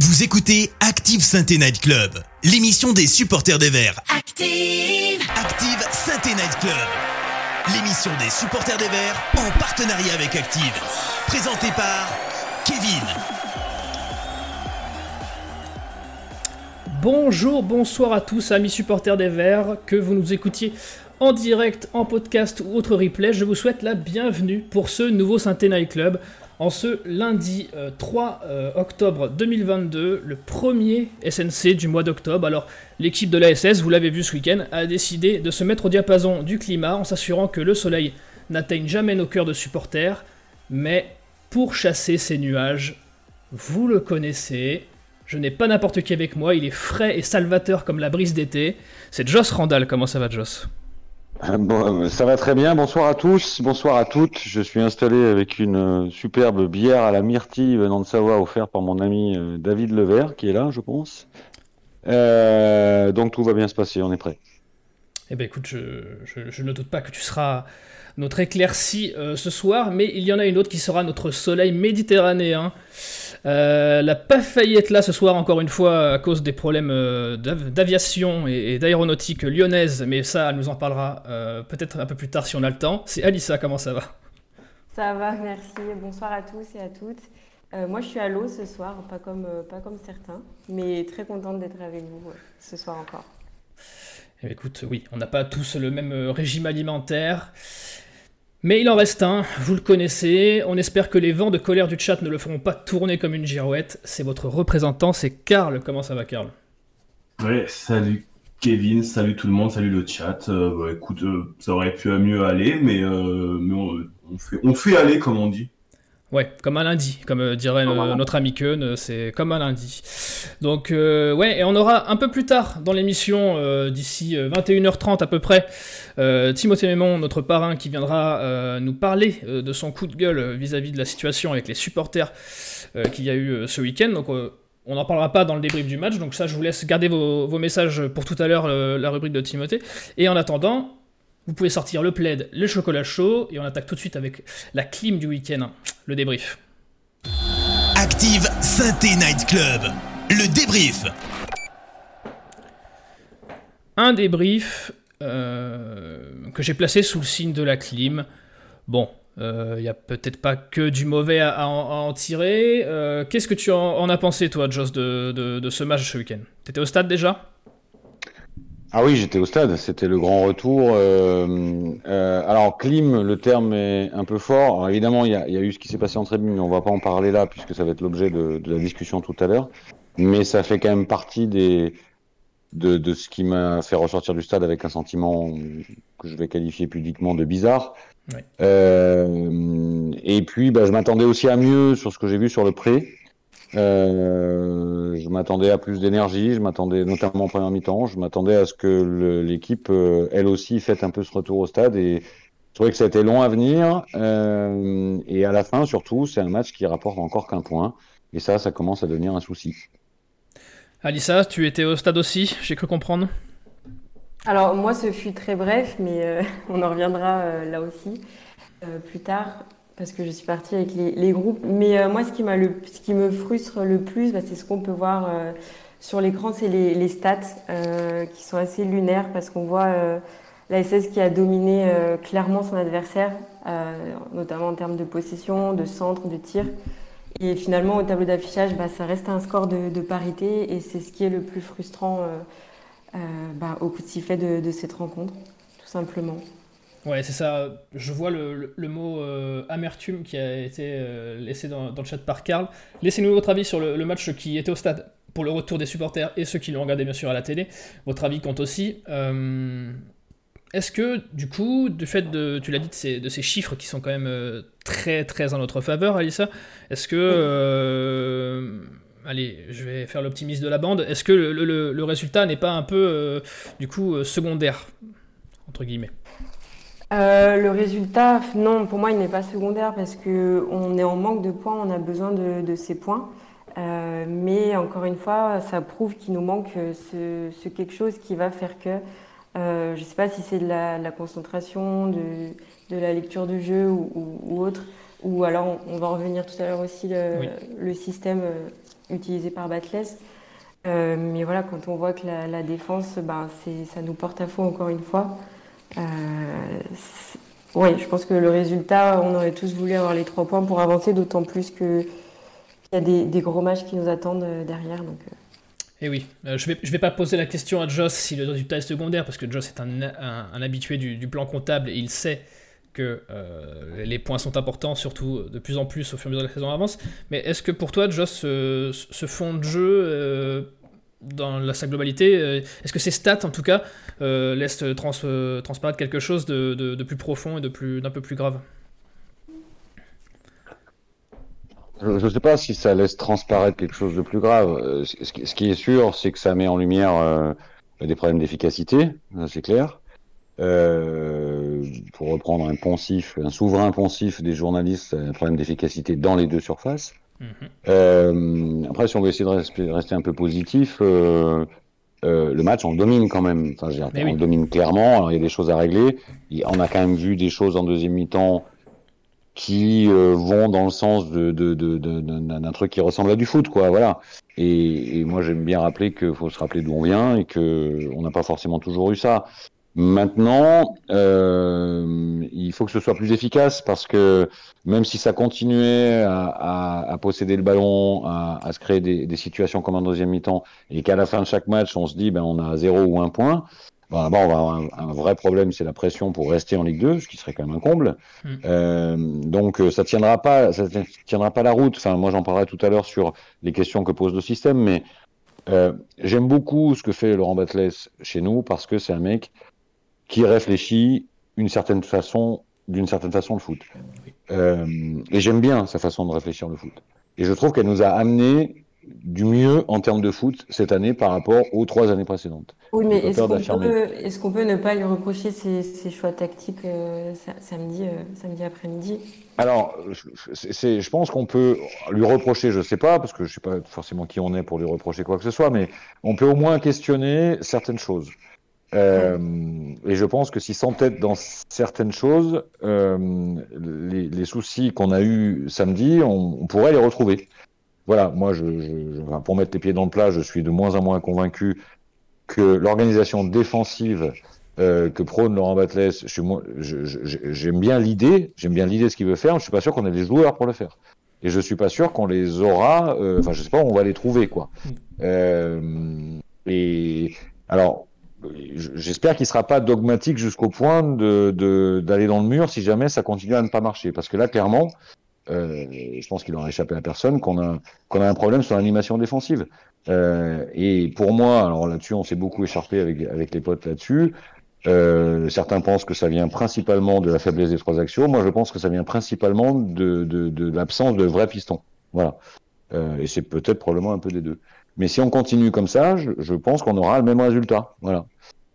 Vous écoutez Active Sainte Night Club, l'émission des supporters des Verts. Active Active Sainte Night Club, l'émission des supporters des Verts en partenariat avec Active. Présentée par Kevin. Bonjour, bonsoir à tous, amis supporters des Verts, que vous nous écoutiez en direct, en podcast ou autre replay, je vous souhaite la bienvenue pour ce nouveau Sainte Night Club en ce lundi 3 euh, euh, octobre 2022, le premier SNC du mois d'octobre. Alors, l'équipe de l'ASS, vous l'avez vu ce week-end, a décidé de se mettre au diapason du climat en s'assurant que le soleil n'atteigne jamais nos cœurs de supporters. Mais pour chasser ces nuages, vous le connaissez, je n'ai pas n'importe qui avec moi, il est frais et salvateur comme la brise d'été. C'est Joss Randall, comment ça va Joss? bon, ça va très bien. Bonsoir à tous, bonsoir à toutes. Je suis installé avec une euh, superbe bière à la myrtille venant de Savoie offerte par mon ami euh, David Levert qui est là, je pense. donc tout va bien se passer, on est prêt. Eh bien écoute, je, ne doute pas que tu seras notre éclairci ce soir, mais il y en a une autre qui sera notre soleil méditerranéen. Euh, la pas failli être là ce soir encore une fois à cause des problèmes euh, d'aviation et, d'aéronautique lyonnaise, mais ça, elle nous en parlera euh, peut-être un peu plus tard si on a le temps. C'est Alissa, comment ça va? Ça va, merci. Bonsoir à tous et à toutes. moi, je suis à l'eau ce soir, pas comme, pas comme certains, mais très contente d'être avec vous ce soir encore. Eh écoute, oui, on n'a pas tous le même régime alimentaire. Mais il en reste un, vous le connaissez, on espère que les vents de colère du chat ne le feront pas tourner comme une girouette. C'est votre représentant, c'est Karl. Comment ça va Karl? Ouais, salut Kevin, salut tout le monde, salut le chat. Euh, bah, écoute, euh, ça aurait pu mieux aller, mais, euh, on, fait, on fait aller comme on dit. Ouais, comme un lundi, comme euh, dirait notre ami Keun, euh, c'est comme un lundi. Donc, euh, ouais, et on aura un peu plus tard dans l'émission, d'ici 21h30 à peu près, Timothée Mémon, notre parrain, qui viendra nous parler de son coup de gueule vis-à-vis de la situation avec les supporters qu'il y a eu ce week-end. Donc, on n'en parlera pas dans le débrief du match, donc ça, je vous laisse garder vos, vos messages pour tout à l'heure, la rubrique de Timothée. Et en attendant, vous pouvez sortir le plaid, le chocolat chaud, et on attaque tout de suite avec la clim du week-end, le débrief. Active Synthé Night Club, le débrief. Un débrief euh, que j'ai placé sous le signe de la clim. Bon, il euh, n'y a peut-être pas que du mauvais à, en, tirer. Euh, qu'est-ce que tu en, as pensé, toi, Joss, de, de ce match ce week-end? T'étais au stade déjà? Ah oui, j'étais au stade, c'était le grand retour. Euh, euh, alors, clim, le terme est un peu fort. Alors, évidemment, il y, a, eu ce qui s'est passé en tribune, mais on va pas en parler là, puisque ça va être l'objet de, la discussion tout à l'heure. Mais ça fait quand même partie des, de, ce qui m'a fait ressortir du stade avec un sentiment que je vais qualifier publiquement de bizarre. Euh, et puis, bah, je m'attendais aussi à mieux sur ce que j'ai vu sur le pré. Euh, je m'attendais à plus d'énergie, je m'attendais notamment en première mi-temps, je m'attendais à ce que l'équipe, euh, elle aussi, fasse un peu ce retour au stade et je trouvais que ça a été long à venir. Euh, et à la fin, surtout, c'est un match qui rapporte encore qu'un point. Et ça, ça commence à devenir un souci. Alissa, tu étais au stade aussi, j'ai cru comprendre? Alors moi, ce fut très bref, mais on en reviendra là aussi plus tard parce que je suis partie avec les, groupes. Mais euh, moi, ce qui, le, ce qui me frustre le plus, bah, c'est ce qu'on peut voir euh, sur l'écran, c'est les, stats euh, qui sont assez lunaires parce qu'on voit la SS qui a dominé clairement son adversaire, notamment en termes de possession, de centre, de tir. Et finalement, au tableau d'affichage, bah, ça reste un score de, parité et c'est ce qui est le plus frustrant bah, au coup de sifflet de cette rencontre, tout simplement. Ouais, c'est ça. Je vois le, mot euh, amertume qui a été euh, laissé dans, le chat par Karl. Laissez-nous votre avis sur le, match qui était au stade pour le retour des supporters et ceux qui l'ont regardé bien sûr à la télé. Votre avis compte aussi. Euh, est-ce que, du coup, du fait de, tu l'as dit, de ces, de ces, chiffres qui sont quand même très très en notre faveur, Alissa, est-ce que. allez, je vais faire l'optimiste de la bande. Est-ce que le, le résultat n'est pas un peu, du coup, secondaire Entre guillemets? Euh, le résultat, non, pour moi, il n'est pas secondaire parce qu'on est en manque de points, on a besoin de, ces points. Euh, mais encore une fois, ça prouve qu'il nous manque ce, quelque chose qui va faire que, euh, je ne sais pas si c'est de la, concentration, de, la lecture du jeu ou, autre, ou alors on, va revenir tout à l'heure aussi le, système utilisé par Batless. mais voilà, quand on voit que la, défense, ben, ça nous porte à faux encore une fois. Oui, je pense que le résultat, on aurait tous voulu avoir les trois points pour avancer, d'autant plus qu'il y a des, gros matchs qui nous attendent derrière. Donc, et eh oui, euh, je ne vais, pas poser la question à Joss si le résultat est secondaire, parce que Joss est un, habitué du, plan comptable et il sait que euh, les points sont importants, surtout de plus en plus au fur et à mesure de la saison avance. Mais est-ce que pour toi, Joss, ce, fond de jeu, euh, dans sa globalité, est-ce que ces stats, en tout cas, laissent transparaître quelque chose de, plus profond et d'un peu plus grave? Je ne sais pas si ça laisse transparaître quelque chose de plus grave. Euh, ce qui est sûr, c'est que ça met en lumière euh, des problèmes d'efficacité, c'est clair. Euh, pour reprendre un poncif, un souverain poncif des journalistes, un problème d'efficacité dans les deux surfaces. Euh, après, si on veut essayer de rester un peu positif, euh, le match on domine quand même. Enfin, on domine clairement. Alors il y a des choses à régler. On a quand même vu des choses en deuxième mi-temps qui euh, vont dans le sens de, de, de, d'un truc qui ressemble à du foot, quoi. Voilà. Et, et moi, j'aime bien rappeler qu'il faut se rappeler d'où on vient et que on n'a pas forcément toujours eu ça. Maintenant, euh, il faut que ce soit plus efficace parce que même si ça continuait à, à, à posséder le ballon, à, à se créer des, des, situations comme en deuxième mi-temps, et qu'à la fin de chaque match, on se dit ben on a zéro ou un point, Bon, on va avoir un, vrai problème, c'est la pression pour rester en Ligue 2, ce qui serait quand même un comble. Mm. Euh, donc euh, ça tiendra pas, ça tiendra pas la route. Enfin, moi j'en parlerai tout à l'heure sur les questions que pose le système, mais euh, j'aime beaucoup ce que fait Laurent Batles chez nous parce que c'est un mec qui réfléchit une certaine façon, d'une certaine façon le foot. Euh, et j'aime bien sa façon de réfléchir le foot. Et je trouve qu'elle nous a amené du mieux en termes de foot cette année par rapport aux trois années précédentes. Oui, mais est-ce qu'on peut, ne pas lui reprocher ses, choix tactiques euh, samedi, euh, samedi après-midi? Alors, c'est, je pense qu'on peut lui reprocher, je ne sais pas, parce que je ne sais pas forcément qui on est pour lui reprocher quoi que ce soit, mais on peut au moins questionner certaines choses. Euh, et je pense que s'il s'entête dans certaines choses, les, soucis qu'on a eus samedi, on pourrait les retrouver voilà, moi, je, je, pour mettre les pieds dans le plat, je suis de moins en moins convaincu que l'organisation défensive euh, que prône Laurent Batles, j'aime bien l'idée, j'aime bien l'idée de ce qu'il veut faire, mais je suis pas sûr qu'on ait les joueurs pour le faire. Et je suis pas sûr qu'on les aura, euh, enfin, je sais pas où on va les trouver, quoi. Euh, et alors, j'espère qu'il sera pas dogmatique jusqu'au point de d'aller dans le mur si jamais ça continue à ne pas marcher, parce que là, clairement, euh, je pense qu'il aura échappé à personne, qu'on a, qu'on a un problème sur l'animation défensive. Euh, et pour moi, alors là-dessus, on s'est beaucoup écharpé avec, avec les potes là-dessus. Euh, certains pensent que ça vient principalement de la faiblesse des trois axiaux. Moi, je pense que ça vient principalement de, de, de l'absence de vrais pistons. Voilà. Euh, et c'est peut-être probablement un peu des deux. Mais si on continue comme ça, je, je pense qu'on aura le même résultat. Voilà.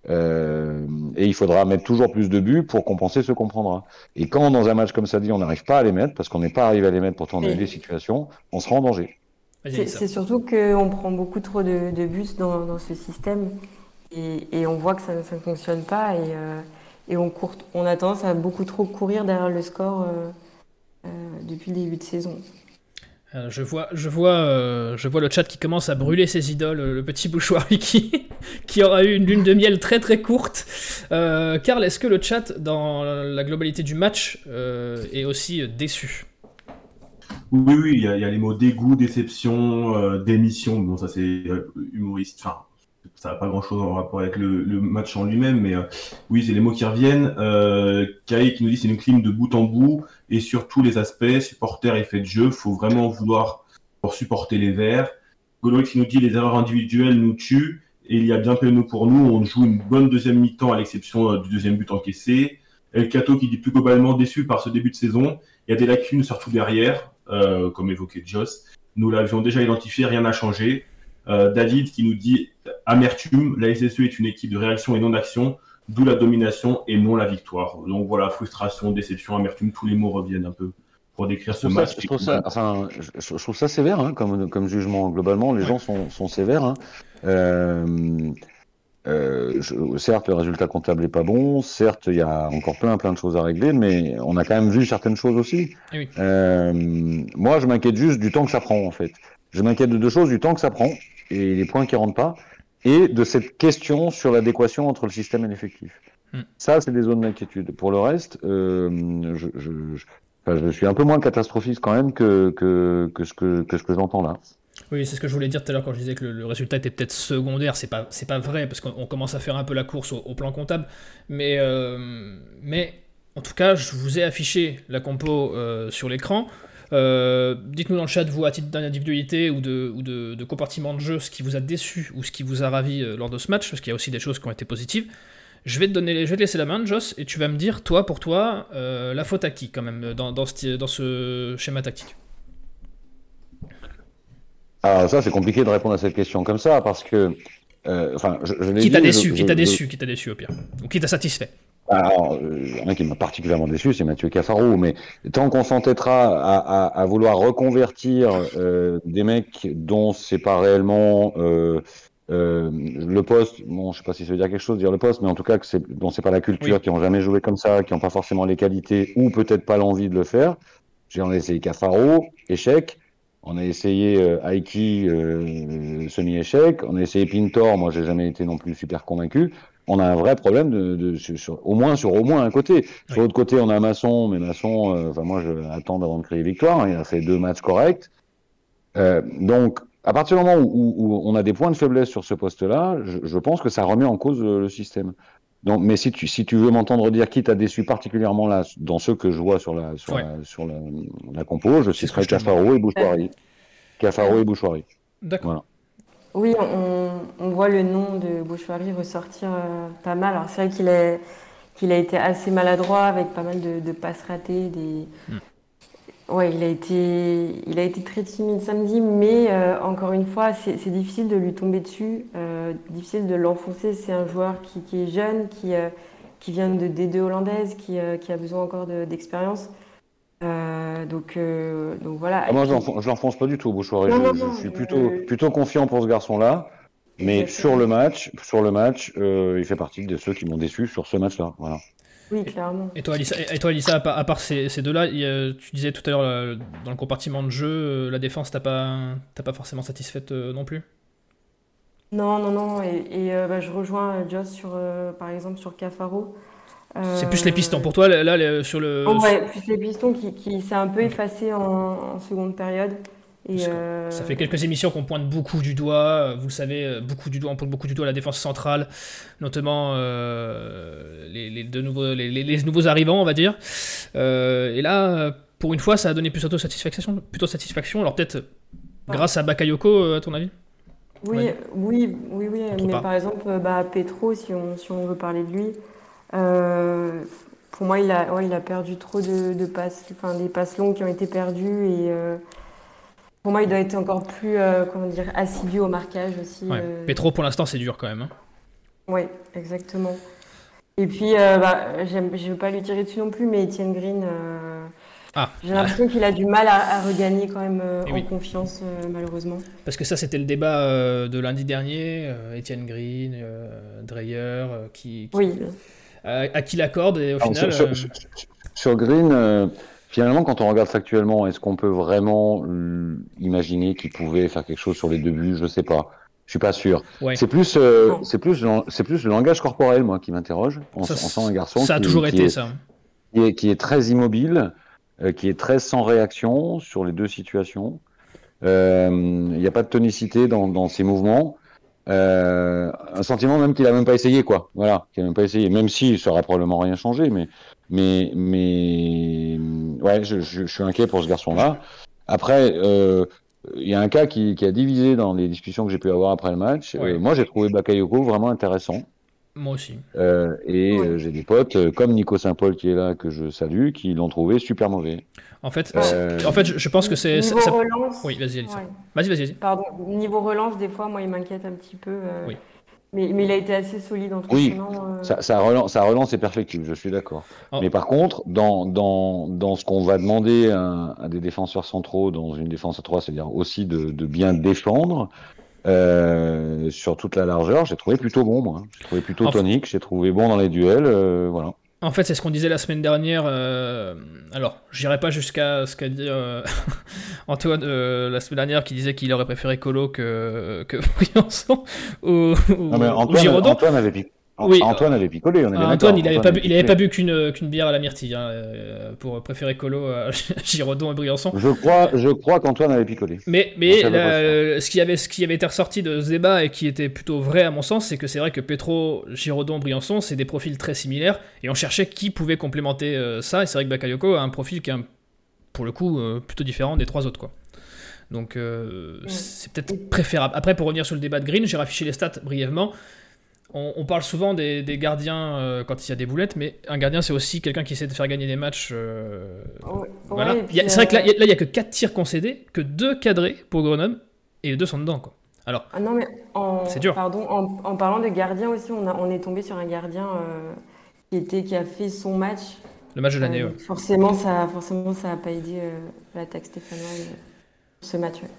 Euh, et il faudra mettre toujours plus de buts pour compenser ce qu'on prendra. Et quand dans un match comme ça dit, on n'arrive pas à les mettre, parce qu'on n'est pas arrivé à les mettre pour tourner des situations, on sera en danger. C'est surtout qu'on prend beaucoup trop de, buts dans, ce système et, on voit que ça, ne fonctionne pas et, euh, et on, court, on a tendance à beaucoup trop courir derrière le score euh, depuis le début de saison. Euh, je vois, je vois, euh, je vois le chat qui commence à brûler ses idoles, le petit bouchoir qui, qui aura eu une lune de miel très très courte. Euh, Karl, est-ce que le chat, dans la globalité du match, est aussi déçu? Oui, oui, il y, a, les mots dégoût, déception, démission. Bon, ça c'est humoriste. Enfin, ça n'a pas grand-chose en rapport avec le, match en lui-même, mais oui, c'est les mots qui reviennent. Euh, Kai qui nous dit c'est une clim de bout en bout et sur tous les aspects, supporter et fait de jeu, faut vraiment vouloir pour supporter les Verts. Golox qui nous dit les erreurs individuelles nous tuent et il y a bien peu nous pour nous. On joue une bonne deuxième mi-temps à l'exception euh, du deuxième but encaissé. El Cato qui dit plus globalement déçu par ce début de saison. Il y a des lacunes surtout derrière, euh, comme évoqué Joss. Nous l'avions déjà identifié, rien n'a changé. Euh, David qui nous dit amertume, la SSE est une équipe de réaction et non d'action. D'où la domination et non la victoire. Donc voilà, frustration, déception, amertume, tous les mots reviennent un peu pour décrire ce match. je, trouve ça, enfin, je, trouve ça sévère hein, comme, comme jugement. Globalement, les gens sont, sont sévères. Hein. Euh, euh, je- certes, le résultat comptable n'est pas bon, certes, il y a encore plein, plein de choses à régler, mais on a quand même vu certaines choses aussi. Eh oui. Euh, moi, je m'inquiète juste du temps que ça prend, en fait. Je m'inquiète de deux choses, du temps que ça prend, et les points qui rentrent pas, et de cette question sur l'adéquation entre le système et l'effectif. Hmm. Ça, c'est des zones d'inquiétude. Pour le reste, euh, je, je, je, enfin, je suis un peu moins catastrophiste quand même que, que, que ce que, que ce que j'entends là. Oui, c'est ce que je voulais dire tout à l'heure quand je disais que le, le résultat était peut-être secondaire. C'est pas, c'est pas vrai parce qu'on on commence à faire un peu la course au, au plan comptable. Mais, euh, mais en tout cas, je vous ai affiché la compo euh, sur l'écran. Euh, Dites-nous dans le chat, vous, à titre d'individualité ou, de, ou de, de compartiment de jeu, ce qui vous a déçu ou ce qui vous a ravi euh, lors de ce match, parce qu'il y a aussi des choses qui ont été positives. Je vais te donner, je vais te laisser la main, Joss, et tu vas me dire, toi, pour toi, euh, la faute à qui, quand même, dans, dans, ce, dans ce schéma tactique? Alors ça, c'est compliqué de répondre à cette question comme ça, parce que, euh, je, je Qui t'a déçu je- Qui t'a déçu Qui t'a déçu, au pire? Ou qui t'a satisfait? Alors, euh, il y en a qui m'a particulièrement déçu, c'est Mathieu Cafaro. Mais tant qu'on s'entêtera à, à, à vouloir reconvertir euh, des mecs dont c'est pas réellement euh, euh, le poste, bon, je sais pas si ça veut dire quelque chose dire le poste, mais en tout cas que c'est dont c'est pas la culture, Oui. qui ont jamais joué comme ça, qui ont pas forcément les qualités ou peut-être pas l'envie de le faire. J'ai a essayé Cafaro, échec. On a essayé euh, Aiki, euh, semi-échec. On a essayé Pintor. Moi, j'ai jamais été non plus super convaincu. On a un vrai problème de, de- sur, au moins sur au moins un côté. Sur Oui. l'autre côté, on a Masson, mais Masson, euh, enfin moi, je attends d'avant de crier victoire. Il a fait deux matchs corrects. Euh, donc, à partir du moment où, où- où on a des points de faiblesse sur ce poste-là, je, je pense que ça remet en cause euh, le système. Donc, mais si tu, si tu veux m'entendre dire qui t'a déçu particulièrement là, dans ceux que je vois sur la, sur Ouais. la, sur la, la compo, je citerai Cafaro et Bouchoirie. Cafaro et Bouchoirie. D'accord. Voilà. Oui, on, on voit le nom de Bouchoirie ressortir euh, pas mal. Alors c'est vrai qu'il a, qu'il a été assez maladroit avec pas mal de, de passes ratées. Des... Hmm. Ouais, il a été, il a été très timide samedi, mais euh, encore une fois, c'est c'est difficile de lui tomber dessus, euh, difficile de l'enfoncer. C'est un joueur qui, qui est jeune, qui, qui vient de D2 hollandaise, qui, qui a besoin encore de- d'expérience. Euh, donc, euh, donc voilà. Ah, moi, je l'enfonce- pas du tout, Bouchoirie. Non, Je, non, je non, suis euh, plutôt, plutôt confiant pour ce garçon-là. Mais Exactement. sur le match, sur le match, euh, il fait partie de ceux qui m'ont déçu sur ce match-là. Voilà. Oui, clairement. Et toi, Alissa, et toi, Alissa, à part, à part ces, ces deux-là, tu disais tout à l'heure dans le compartiment de jeu, la défense, t'as pas, t'as pas forcément satisfaite non plus? Non, non, non. Et, et, euh, bah, je rejoins Joss sur, euh, par exemple, sur Cafaro. C'est plus les pistons. Pour toi, là, sur le. Oh, ouais, plus les pistons qui, qui s'est un peu effacé en, en seconde période. Et, euh, Ça fait quelques émissions qu'on pointe beaucoup du doigt, euh, vous le savez, euh, beaucoup du doigt, on pointe beaucoup du doigt la défense centrale, notamment euh, les, les deux nouveaux, les, nouveaux arrivants, on va dire. Euh, et là, pour une fois, ça a donné plutôt satisfaction, plutôt satisfaction. Alors peut-être grâce à Bakayoko, à ton avis? Oui, Ouais. oui, oui, oui. Mais pas. par exemple, bah, Petro, si on, si on veut parler de lui, euh, pour moi, il a, ouais, il a perdu trop de, de passes, enfin, des passes longues qui ont été perdues. Et euh, pour moi, il doit être encore plus, euh, comment dire, assidu au marquage aussi. Ouais. euh, Petro, pour l'instant, c'est dur quand même. hein. Oui, exactement. Et puis, bah, j'aime- je ne veux pas lui tirer dessus non plus, mais Etienne Green, Ah, j'ai l'impression qu'il a du mal à, à regagner quand même Eh en oui. confiance, malheureusement. Parce que ça, c'était le débat de lundi dernier. Étienne Green, Dreyer, qui, qui- Oui, à, à qui l'accorde et au Alors, final. sur, euh, sur- sur- sur Green, euh, finalement, quand on regarde factuellement, est-ce qu'on peut vraiment euh, imaginer qu'il pouvait faire quelque chose sur les deux buts? Je sais pas. Je suis pas sûr. ouais. C'est plus, euh, c'est plus, le- c'est plus le langage corporel, moi, qui m'interroge. On, Ça, on sent un garçon ça a qui, toujours qui été est, ça. qui est, qui est très immobile, euh, qui est très sans réaction sur les deux situations. Euh, Il n'y a pas de tonicité dans, dans ses mouvements. Euh, un sentiment même qu'il a même pas essayé, quoi. Voilà, qu'il a même pas essayé. Même si ça aura probablement rien changé, mais, mais, mais, ouais, je, je, je suis inquiet pour ce garçon-là. Après, euh, il y a un cas qui, qui a divisé dans les discussions que j'ai pu avoir après le match. Ouais. Euh, moi, j'ai trouvé Bakayoko vraiment intéressant. Moi aussi. Euh, et Ouais. euh, j'ai des potes comme Nico Saint-Paul qui est là, que je salue, qui l'ont trouvé super mauvais. En fait, Euh, en fait, je, je pense que c'est. Niveau ça- relance, Oui, vas-y, ouais. Vas-y, vas-y. Pardon, niveau relance, des fois, moi, il m'inquiète un petit peu. euh, Oui. mais, mais il a été assez solide en Oui, entraînement. euh, Ça, ça relance, ça relance est perfectible, je suis d'accord. Oh. Mais par contre, dans, dans, dans ce qu'on va demander à, à des défenseurs centraux dans une défense à 3, c'est-à-dire aussi de, de bien défendre, euh, sur toute la largeur, j'ai trouvé plutôt bon, moi. J'ai trouvé plutôt tonique, j'ai trouvé bon dans les duels, euh, voilà. En fait, c'est ce qu'on disait la semaine dernière. euh, Alors, j'irai pas jusqu'à ce qu'a dit euh, Antoine euh, la semaine dernière qui disait qu'il aurait préféré Colo que, que Briançon ou, ou, Non, mais ou Antoine, Giraudon. Antoine avait, Oui. Antoine avait picolé, on est bien Ah, Antoine, il avait pas bu, il avait picolé. pas bu qu'une bière à la myrtille hein, euh, pour préférer Colo à Giraudon et Briançon. Je crois, je crois qu'Antoine avait picolé. Mais, la- euh, ce, qui avait, ce qui avait été ressorti de ce débat et qui était plutôt vrai à mon sens, c'est que c'est vrai que Petro, Giraudon, Briançon, c'est des profils très similaires et on cherchait qui pouvait complémenter euh, ça. Et c'est vrai que Bakayoko a un profil qui est un- pour le coup euh, plutôt différent des trois autres. quoi. Donc euh, c'est peut-être préférable. Après, pour revenir sur le débat de Green, j'ai raffiché les stats brièvement. On, on parle souvent des, des gardiens euh, quand il y a des boulettes, mais un gardien c'est aussi quelqu'un qui essaie de faire gagner des matchs. euh, voilà. ouais, C'est vrai que là, euh, il y a- que 4 tirs concédés, que 2 cadrés pour Grenoble, et les deux sont dedans. Quoi. Alors, Ah non, mais en, C'est dur. Pardon, en, en parlant de gardien aussi, on, a, on est tombé sur un gardien euh, qui, était, qui a fait son match. le match de l'année, ouais. Forcément, ça forcément, ça a pas aidé l'attaque stéphanoise ce match. ouais.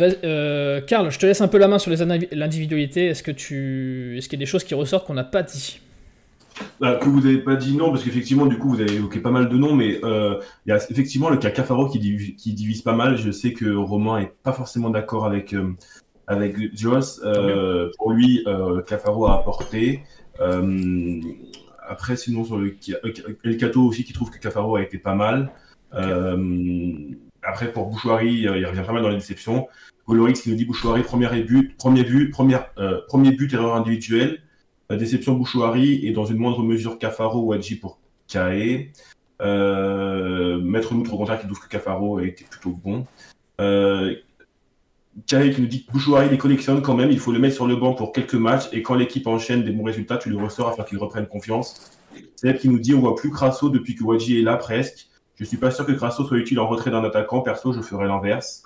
Euh, Karl, je te laisse un peu la main sur l'individualité. Est-ce que tu, est-ce qu'il y a des choses qui ressortent qu'on n'a pas dit? Bah, que vous n'avez pas dit non, parce qu'effectivement, du coup, vous avez évoqué pas mal de noms, mais euh, il y a effectivement le cas Cafaro qui, div- qui divise pas mal. Je sais que Romain est pas forcément d'accord avec euh, avec Joss. Euh, pour lui, euh, Cafaro a apporté. Euh, après, sinon, sur le El Cato aussi qui trouve que Cafaro a été pas mal. Euh, après, pour Bouchouari, euh, il revient pas mal dans les déceptions. Golorix qui nous dit Bouchouari, premier but, premier but, première, euh, premier but, erreur individuelle. La déception Bouchouari et dans une moindre mesure Cafaro ou Adji pour Kae. Euh, Maître Moutre au contraire qui trouve que Cafaro été plutôt bon. Euh, Kae qui nous dit que Bouchouari les collectionne quand même, il faut le mettre sur le banc pour quelques matchs et quand l'équipe enchaîne des bons résultats, tu le ressors afin qu'il reprenne confiance. Seb qui nous dit on voit plus Crasso depuis que Wadji est là presque. Je suis pas sûr que Crasso soit utile en retrait d'un attaquant, perso je ferais l'inverse.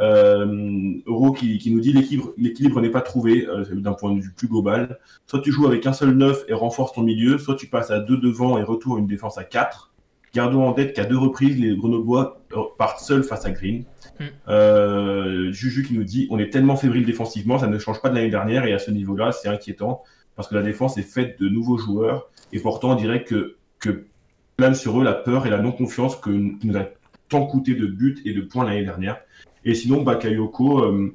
Euh, Euro qui, qui nous dit l'équilibre, n'est pas trouvé euh, d'un point de vue plus global. Soit tu joues avec un seul neuf et renforces ton milieu, soit tu passes à deux devant et retour une défense à 4. Gardons en tête qu'à deux reprises, les Grenoblois euh, partent seuls face à Green. Hmm. Euh, Juju qui nous dit on est tellement fébrile défensivement, ça ne change pas de l'année dernière et à ce niveau-là, c'est inquiétant parce que la défense est faite de nouveaux joueurs et pourtant on dirait que, que sur eux la peur et la non-confiance que nous a tant coûté de buts et de points l'année dernière. Et sinon, Bakayoko, euh,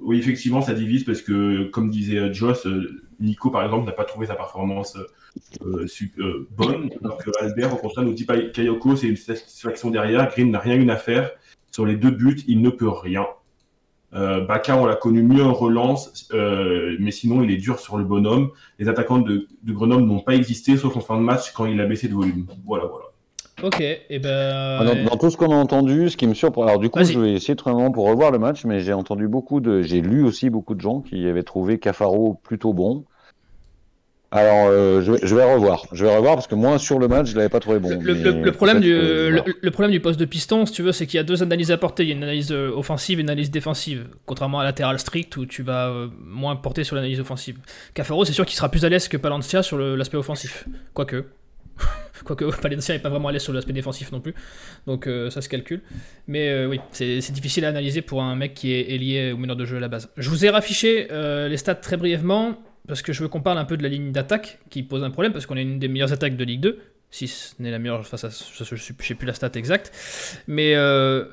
oui, effectivement, ça divise parce que, comme disait euh, Joss, euh, Nico, par exemple, n'a pas trouvé sa performance euh, bonne. Alors que Albert, au contraire, nous dit Bakayoko, c'est une satisfaction derrière. Green n'a rien eu à faire. Sur les deux buts, il ne peut rien. Euh, Baka, on l'a connu mieux en relance, euh, mais sinon, il est dur sur le bonhomme. Les attaquants de, de Grenoble n'ont pas existé, sauf en fin de match quand il a baissé de volume. Voilà, voilà. Ok, et ben. Ah, Dans, dans tout ce qu'on a entendu, ce qui me surprend. Alors, du coup, je vais essayer de trouver un moment pour revoir le match, mais j'ai entendu beaucoup de. J'ai lu aussi beaucoup de gens qui avaient trouvé Cafaro plutôt bon. Alors, euh, je, vais, je vais revoir. Je vais revoir parce que moi, sur le match, je l'avais pas trouvé bon. Le, mais le- le problème du, le, problème du poste de piston, si tu veux, c'est qu'il y a deux analyses à porter. Il y a une analyse euh, offensive et une analyse défensive. Contrairement à latéral strict où tu vas euh, moins porter sur l'analyse offensive. Cafaro, c'est sûr qu'il sera plus à l'aise que Palencia sur l'aspect offensif. Quoique. Quoique Palencia n'est pas vraiment à l'aise sur l'aspect défensif non plus. Donc euh, ça se calcule. Mais euh, oui, c'est c'est difficile à analyser pour un mec qui est, est lié au meneur de jeu à la base. Je vous ai raffiché euh, les stats très brièvement parce que je veux qu'on parle un peu de la ligne d'attaque qui pose un problème parce qu'on est une des meilleures attaques de Ligue 2 si ce n'est la meilleure face à je ne sais plus la stat exacte. Mais euh,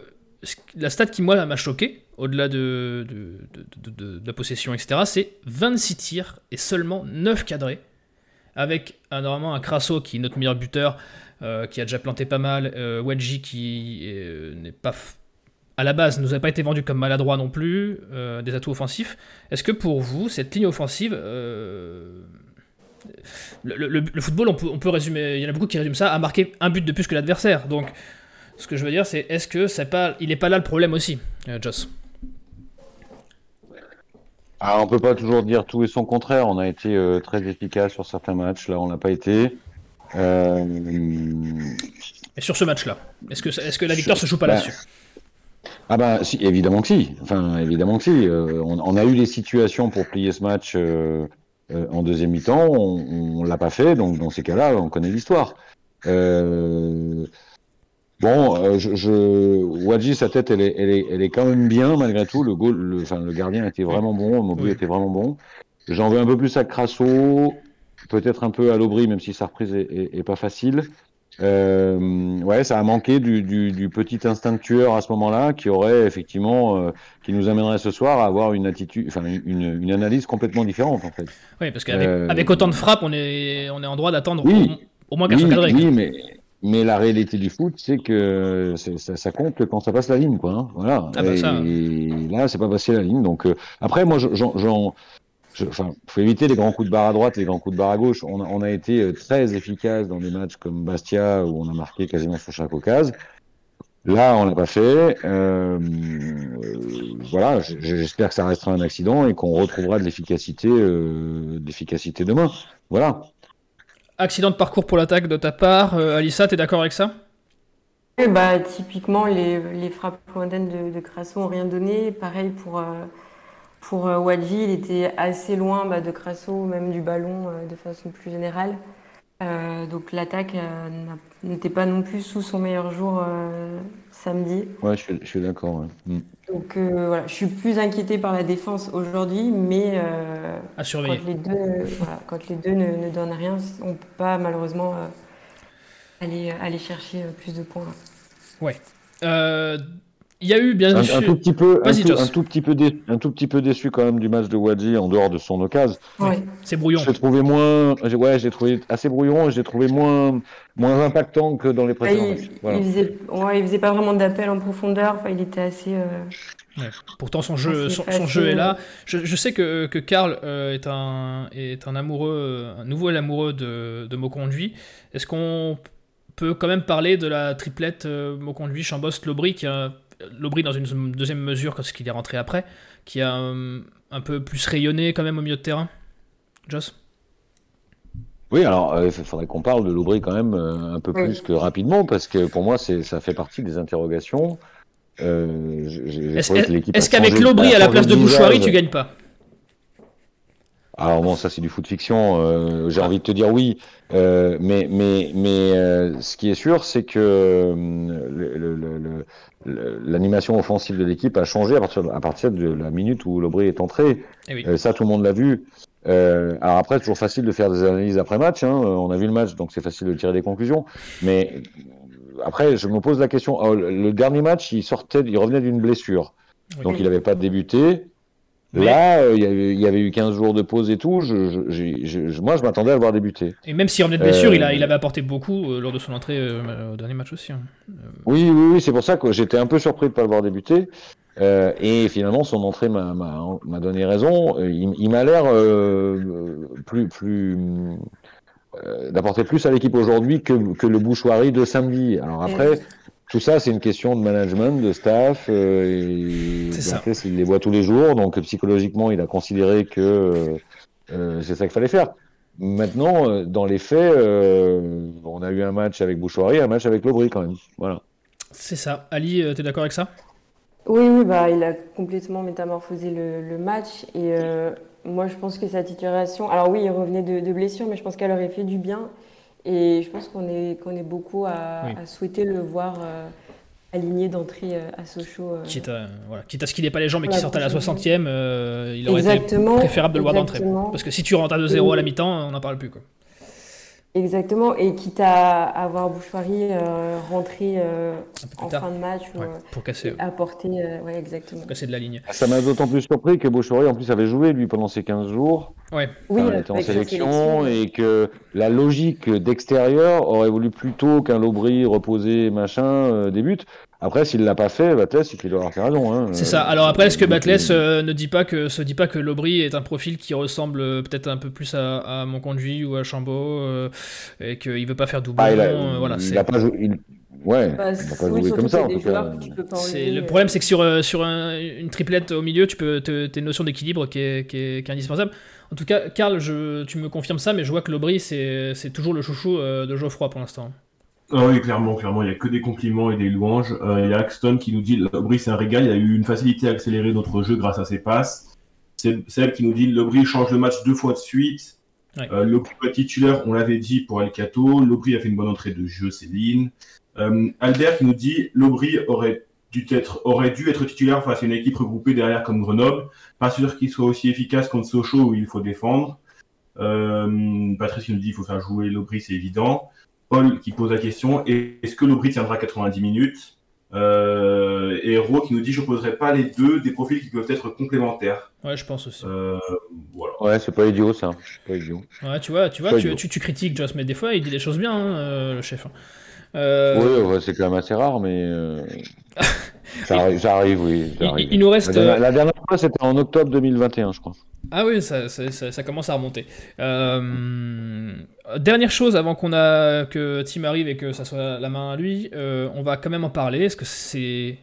la stat qui moi m'a choqué au-delà de, de, la possession etc c'est 26 tirs et seulement 9 cadrés avec un, normalement un Crasso qui est notre meilleur buteur euh, qui a déjà planté pas mal euh, qui euh, n'est pas à la base nous a pas été vendu comme maladroit non plus euh, des atouts offensifs est-ce que pour vous cette ligne offensive euh, le, le- le football, on peut, on peut résumer, il y en a beaucoup qui résument ça à marquer un but de plus que l'adversaire. Donc, ce que je veux dire, c'est est-ce que c'est pas, il n'est pas là le problème aussi, euh, Joss? Ah, on peut pas toujours dire tout et son contraire. On a été euh, très efficace sur certains matchs. Là, on n'a pas été. Et sur ce match-là, est-ce que, est-ce que la victoire se joue pas Bah, là-dessus? Ah ben si, évidemment que si. Enfin, évidemment que si. Euh, on, on a eu les situations pour plier ce match euh, euh, en deuxième mi-temps. On, on l'a pas fait, donc dans ces cas-là, on connaît l'histoire. Euh, Bon, euh, je, je... Wadji, sa tête, elle est, elle, est, elle est quand même bien malgré tout. Le, goal, le, enfin, le gardien était vraiment bon, Mobu Oui. était vraiment bon. J'en veux un peu plus à Crasso, peut-être un peu à l'Aubry, même si sa reprise est, est pas facile. Euh, ouais, ça a manqué du, du, du petit instinct tueur à ce moment-là, qui aurait effectivement, euh, qui nous amènerait ce soir à avoir une attitude, enfin une, une analyse complètement différente en fait. Oui, parce qu'avec Euh, avec autant de frappes, on est, on est en droit d'attendre Oui. au, au moins qu'elles Oui, soient oui, mais, mais la réalité du foot, c'est que ça, ça compte quand ça passe la ligne, quoi. hein. Voilà. Ah bah et ça. là, c'est pas passé la ligne. Donc euh, après, moi, je- j'en, enfin, faut éviter les grands coups de barre à droite, les grands coups de barre à gauche. On a, on a été euh, très efficace dans des matchs comme Bastia où on a marqué quasiment sur chaque occasion. Là, on l'a pas fait. Euh, euh, voilà, j'espère que ça restera un accident et qu'on retrouvera de l'efficacité, euh, de l'efficacité demain. Voilà. Accident de parcours pour l'attaque de ta part. Euh, Alissa, t'es d'accord avec ça? Oui, bah, typiquement, les, les frappes lointaines de, de Crasso n'ont rien donné. Pareil pour, euh, pour euh, Wadji, il était assez loin bah, de Crasso, même du ballon euh, de façon plus générale. Euh, donc l'attaque euh, n'était pas non plus sous son meilleur jour euh, samedi. Ouais, je suis, d'accord. ouais. Mm. Donc euh, voilà, je suis plus inquiétée par la défense aujourd'hui, mais euh, À surveiller. quand les deux, voilà, quand les deux ne, ne donnent rien, on ne peut pas malheureusement euh, aller, aller chercher euh, plus de points. Euh, Il y a eu bien Un, sûr. un tout petit peu, un tout, Joss. un tout petit peu, dé- un tout petit peu déçu quand même du match de Wadji en dehors de son occasion. Ouais. C'est brouillon. Je l'ai trouvé moins, j'ai- ouais, j'ai trouvé assez brouillon et je l'ai trouvé moins, moins impactant que dans les Bah, précédents il, matchs. Voilà. il faisait, ouais, il faisait pas vraiment d'appel en profondeur. Enfin, il était assez. euh, Pourtant, son jeu, son, jeu est là. Je, je sais que, que Karl euh, est, un, est un amoureux, un nouvel amoureux de, de Moconduit. Est-ce qu'on peut quand même parler de la triplette euh, Moconduit, Chambost, Lobry, qui a Lobry dans une deuxième mesure parce qu'il est rentré après, qui a euh, un peu plus rayonné quand même au milieu de terrain Joss? Oui, alors euh, il faudrait qu'on parle de l'Aubry quand même euh, un peu Oui. plus que rapidement parce que pour moi, c'est, ça fait partie des interrogations. Euh, Est-ce qu'avec Lobry à la place de. Bouchoirie, tu gagnes pas? Alors bon, ça c'est du foot fiction. euh, J'ai envie de te dire oui, euh, mais mais mais euh, ce qui est sûr, c'est que euh, le- le- le- le- le- l'animation offensive de l'équipe a changé à partir de, à partir de la minute où Lobry est entré. Eh oui. Euh, ça, tout le monde l'a vu. Euh, alors après, c'est toujours facile de faire des analyses après match. Hein. On a vu le match, donc c'est facile de tirer des conclusions. Mais après, je me pose la question. oh, le le dernier match, il sortait, il revenait d'une blessure, Oui. donc il n'avait pas débuté. Mais- Là, euh, il y, avait, il y avait eu 15 jours de pause et tout. Je, je- j'ai- je- je- moi, je m'attendais à le voir débuter. Et même s'il revenait de blessure, Euh, il, a, il avait apporté beaucoup euh, lors de son entrée euh, au dernier match aussi. hein. Oui, oui, oui, c'est pour ça que j'étais un peu surpris de ne pas le voir débuter. Euh, et finalement, son entrée m'a- donné raison. Euh, Il, il m'a l'air euh, plus, plus euh, d'apporter plus à l'équipe aujourd'hui que, que le Bouchoirie de samedi. Alors après, tout ça, c'est une question de management, de staff. Euh, et C'est ça. Il les voit tous les jours, donc psychologiquement, il a considéré que euh, euh, c'est ça qu'il fallait faire. Maintenant, dans les faits, euh, on a eu un match avec Bouchoirie, un match avec Lobry quand même. Voilà. C'est ça. Ali, euh, t'es d'accord avec ça? Oui, oui, bah, il a complètement métamorphosé le, le match. Et euh, moi, je pense que sa titularisation. Alors, oui, il revenait de, de blessure, mais je pense qu'elle aurait fait du bien. Et je pense qu'on est, qu'on est beaucoup à, Oui. à souhaiter le voir euh, aligné d'entrée euh, à Sochaux. euh. Quitte à, voilà, quitte à ce qu'il n'ait pas les jambes et qu'il sorte à la prochaine 60e, euh, il aurait été préférable de le voir d'entrée. Parce que si tu rentres à 2-0 à la mi-temps, on n'en parle plus. Quoi. Exactement. Et quitte à avoir Bouchoirie euh, rentrer euh, en tard. fin de match ou Ouais, euh, pour casser, apporter. euh, ouais, exactement. pour casser de la ligne. Ça m'a d'autant plus surpris que Bouchoirie, en plus, avait joué, lui, pendant ces 15 jours. Ouais. Oui, il était en sélection et que la logique d'extérieur aurait voulu plutôt qu'un Lobry reposé, machin, euh, débute. Après, s'il l'a pas fait, c'est qu'il doit avoir fait raison. Hein. C'est ça. Euh, Alors après, est-ce que donc, Batless euh, euh, ne dit pas que se dit pas que Lobry est un profil qui ressemble euh, peut-être un peu plus à, à Monconduit ou à Chambaud euh, et qu'il veut pas faire doublon ah, il a, euh, Voilà. il c'est- a pas joué. il- Ouais, Bah, il n'a pas surtout comme ça, en tout cas. le euh, problème, c'est que sur, euh, sur un- une triplette au milieu, tu peux t'as une notion d'équilibre qui est, qui, est, qui est indispensable. En tout cas, Karl, je, tu me confirmes ça, mais je vois que Lobry, c'est c'est toujours le chouchou euh, de Geoffroy pour l'instant. Ah oui, clairement, clairement, il n'y a que des compliments et des louanges. Euh, il y a Axton qui nous dit Lobry, c'est un régal, il a eu une facilité à accélérer notre jeu grâce à ses passes. C'est Seb qui nous dit Lobry change le match deux fois de suite. Ouais. Euh, pas titulaire, on l'avait dit pour El Cato. Lopri a fait une bonne entrée de jeu, Céline. Euh, Albert qui nous dit Lopri aurait dû être aurait dû être titulaire face à une équipe regroupée derrière comme Grenoble. Pas sûr qu'il soit aussi efficace contre Sochaux où il faut défendre. Euh, Patrice qui nous dit il faut faire jouer Lopri, c'est évident. Paul qui pose la question est-ce que Lopri tiendra 90 minutes euh, et Ro qui nous dit je poserai pas les deux des profils qui peuvent être complémentaires. Ouais, je pense aussi. Euh, voilà. Ouais, c'est pas idiot ça. C'est pas idiot. Ouais, tu vois, tu, vois tu, tu, tu critiques Joss, mais des fois, il dit des choses bien, hein, euh, le chef. hein. Euh, Ouais, ouais, c'est quand même assez rare, mais euh, ça, arrive, ça arrive, oui. il, nous reste. La dernière, euh, la dernière fois, c'était en octobre 2021, je crois. Ah oui, ça, ça, ça- ça commence à remonter. Euh, Dernière chose avant qu'on a que Tim arrive et que ça soit la main à lui, euh, on va quand même en parler. Est-ce que c'est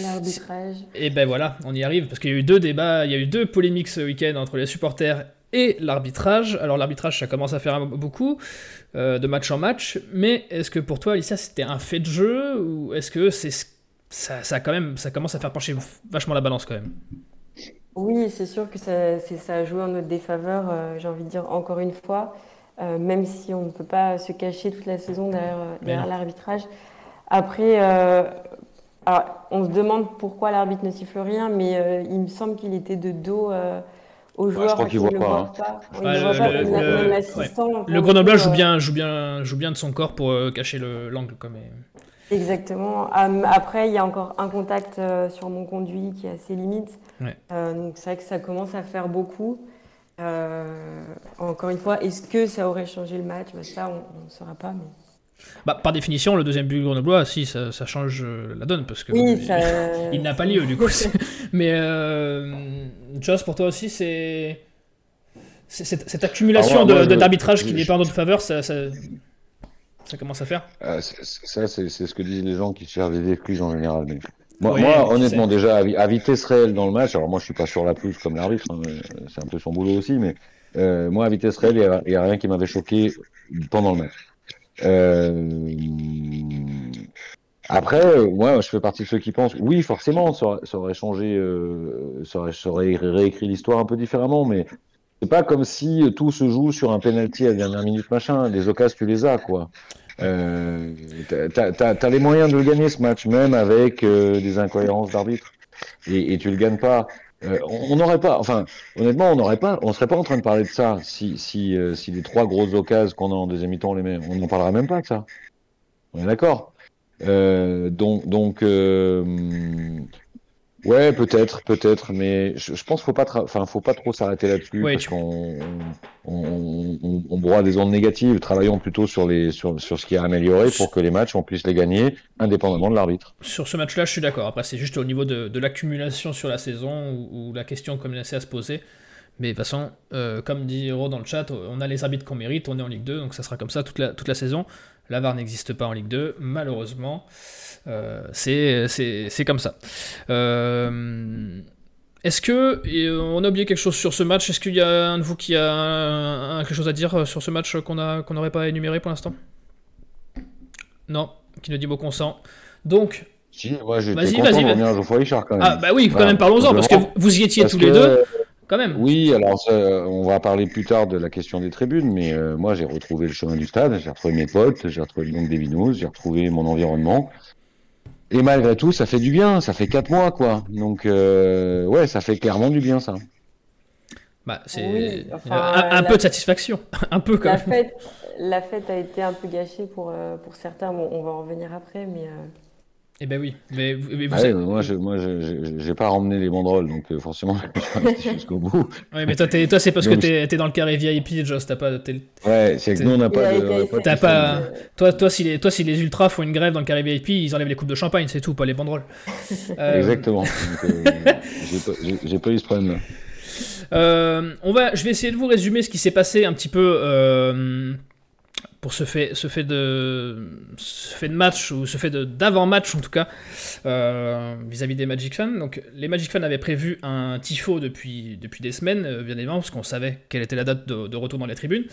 L'arbitrage. Et ben voilà, on y arrive parce qu'il y a eu deux débats, il y a eu deux polémiques ce week-end entre les supporters et l'arbitrage. Alors l'arbitrage, ça commence à faire beaucoup euh, de match en match, mais est-ce que pour toi, Alicia, c'était un fait de jeu ou est-ce que c'est ça, ça quand même, ça commence à faire pencher vachement la balance quand même Oui, c'est sûr que ça, c'est- ça a joué en notre défaveur, euh, j'ai envie de dire encore une fois, euh, même si on ne peut pas se cacher toute la saison derrière, euh, Mais derrière l'arbitrage. Après, euh, alors, on se demande pourquoi l'arbitre ne siffle rien, mais euh, il me semble qu'il était de dos euh, aux je joueurs. crois parce qu'il ne pas, le hein. voit pas. Le- pas, Grenoble joue bien, joue bien, joue bien de son corps pour euh, cacher le- l'angle comme. Exactement. Après, il y a encore un contact euh, sur mon conduit qui est assez limite. Ouais. Euh, donc c'est vrai que ça commence à faire beaucoup. Euh, encore une fois, est-ce que ça aurait changé le match? Bah, Ça, on ne saura pas. Mais... Bah, par définition, le deuxième but grenoblois, si, ça, ça change la donne parce que Oui, il, ça... il n'a pas lieu du coup. Mais euh, Joss, pour toi aussi, c'est cette, cette accumulation Ah, de- de- d'arbitrage qui n'est pas en notre faveur, ça, ça, ça commence à faire. Euh, ça, c'est ce que disent les gens qui cherchent des excuses en général. Mais... Moi, Oui, moi, je honnêtement, déjà, à, vi- à vitesse réelle dans le match, alors moi, je suis pas sur la pelouse comme l'arbitre, hein, euh, c'est un peu son boulot aussi, mais euh, moi, à vitesse réelle, il y a, rien qui m'avait choqué pendant le match. Euh, Après, moi, je fais partie de ceux qui pensent, oui, forcément, ça, aurait- ça aurait changé, ça, aurait, ça aurait réécrit l'histoire un peu différemment, mais c'est pas comme si tout se joue sur un penalty à la dernière minute, machin. Les occasions, tu les as, quoi. Euh, t'as, les moyens de le gagner ce match, même avec euh, des incohérences d'arbitre, et, et tu le gagnes pas. Euh, on n'aurait pas, enfin, honnêtement, on n'aurait pas, on serait pas en train de parler de ça si, si, euh, si les trois grosses occasions qu'on a en deuxième mi-temps on les met, on n'en parlerait même pas de ça. On est d'accord. Euh, donc, donc, euh, ouais, peut-être, peut-être, mais je, je pense qu'il faut pas, enfin, faut pas trop s'arrêter là-dessus Ouais, parce tu- qu'on on, on, broie des ondes négatives. Travaillons plutôt sur les, sur, sur ce qui a amélioré pour que les matchs on puisse les gagner indépendamment de l'arbitre. Sur ce match-là, je suis d'accord. Après, c'est juste au niveau de, de l'accumulation sur la saison où, où la question commençait à se poser. Mais de toute façon, euh, comme dit Hero dans le chat, on a les arbitres qu'on mérite, on est en Ligue 2, donc ça sera comme ça toute la, toute la saison. La VAR n'existe pas en Ligue 2, malheureusement. Euh, c'est c'est- c'est comme ça. Euh, Est-ce que et, euh, on a oublié quelque chose sur ce match Est-ce qu'il y a un de vous qui a un- un- quelque chose à dire sur ce match qu'on n'aurait pas énuméré pour l'instant? Non, qui ne dit mot consent. Donc, Si, moi j'étais Vas-y, content vas-y, de à Geoffroy Richard quand même. ah bah oui, quand Voilà, même parlons-en parce que vous y étiez tous que, les deux, quand même. Oui, alors on va parler plus tard de la question des tribunes, mais euh, moi j'ai retrouvé le chemin du stade, j'ai retrouvé mes potes, j'ai retrouvé le nom des j'ai retrouvé mon environnement. Et malgré tout, ça fait du bien, ça fait quatre mois quoi. Donc euh, ouais, ça fait clairement du bien ça. Bah, c'est Oui, enfin, un, un la- peu de satisfaction, un peu quand La même. fête, la fête a été un peu gâchée pour, euh, pour certains. Bon, on va en revenir après, mais euh, Eh ben oui, mais, vous- mais vous Ah mais moi, je, moi, j'ai pas ramené les banderoles, donc euh, forcément, jusqu'au bout. Ouais, mais toi, c'est parce Donc, que t'es t'es dans le carré VIP, Joss. T'as pas, Ouais, c'est que nous on n'a pas de. pas- Euh, toi, toi, si les, toi, si les ultras font une grève dans le carré VIP, ils enlèvent les coupes de champagne, c'est tout, pas les banderoles. Euh, Exactement. Euh, j'ai pas, eu ce problème-là. Euh, on va, je vais essayer de vous résumer ce qui s'est passé un petit peu euh, pour ce fait, de, ce fait de match ou ce fait d'avant-match en tout cas euh, vis-à-vis des Magic Fans. Donc les Magic Fans avaient prévu un tifo depuis depuis des semaines, euh, bien évidemment, parce qu'on savait quelle était la date de, retour dans les tribunes,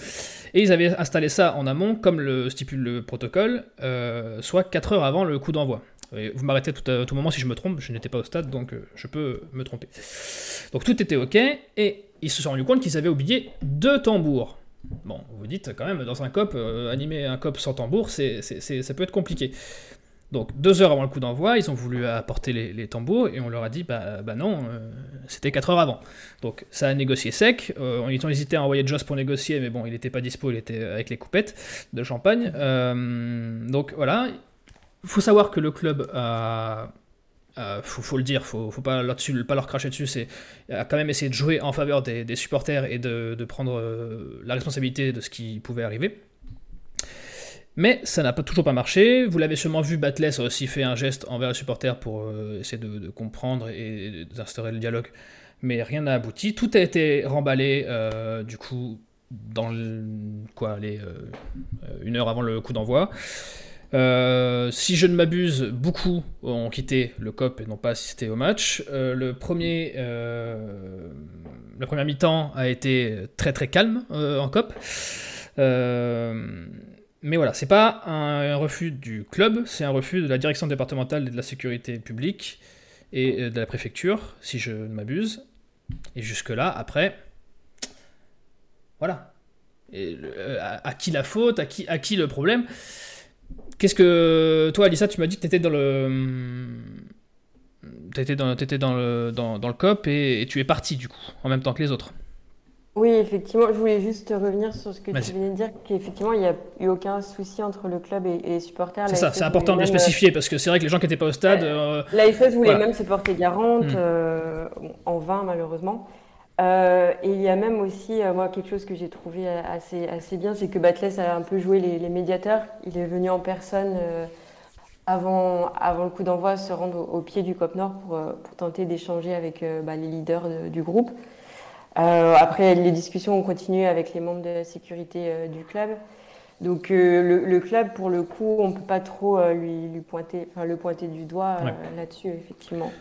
et ils avaient installé ça en amont, comme le stipule le protocole, euh, soit 4 heures avant le coup d'envoi. Vous m'arrêtez tout à tout moment si je me trompe, je n'étais pas au stade, donc je peux me tromper. Donc tout était ok, et ils se sont rendus compte qu'ils avaient oublié deux tambours. Bon, vous dites quand même, dans un COP, animer un COP sans tambour, c'est, ça peut être compliqué. Donc deux heures avant le coup d'envoi, ils ont voulu apporter les, tambours et on leur a dit bah, bah non, c'était quatre heures avant. Donc ça a négocié sec. ils ont hésité à envoyer Joss pour négocier, mais bon, il n'était pas dispo, il était avec les coupettes de champagne. donc voilà. Il faut savoir que le club a, euh, faut, le dire, faut, faut pas leur cracher dessus, c'est a quand même essayé de jouer en faveur des, supporters et de, prendre euh, la responsabilité de ce qui pouvait arriver. Mais ça n'a pas, toujours pas marché. Vous l'avez sûrement vu, Batless a aussi fait un geste envers les supporters pour euh, essayer de, comprendre et d'instaurer le dialogue, mais rien n'a abouti. Tout a été remballé, du coup, dans une heure avant le coup d'envoi. Euh, si je ne m'abuse, beaucoup ont quitté le COP et n'ont pas assisté au match. Euh, le premier, euh, la mi-temps a été très très calme en COP. mais voilà, c'est pas un, refus du club, c'est un refus de la direction départementale de la sécurité publique et de la préfecture, si je ne m'abuse. Et jusque-là, après, voilà. Et, à, qui la faute, à qui le problème? Qu'est-ce que. Toi, Alissa, tu m'as dit que tu étais dans le. Tu dans, étais dans, le, dans, dans le COP et, tu es parti, du coup, en même temps que les autres. Oui, effectivement, je voulais juste revenir sur ce que tu venais de dire, qu'effectivement, il n'y a eu aucun souci entre le club et, les supporters. C'est ça, c'est important de le spécifier, parce que c'est vrai que les gens qui n'étaient pas au stade... Euh, L'AFS voulait même se porter garante, hmm. euh, en vain malheureusement. Euh, et il y a même aussi, euh, moi, quelque chose que j'ai trouvé assez, assez bien, c'est que Batless a un peu joué les, médiateurs. Il est venu en personne euh, avant, avant le coup d'envoi se rendre au, pied du COP Nord pour, pour tenter d'échanger avec bah, les leaders du groupe. après, les discussions ont continué avec les membres de la sécurité du club. Donc le, club, pour le coup, on ne peut pas trop lui, lui, pointer, le pointer du doigt là-dessus, effectivement.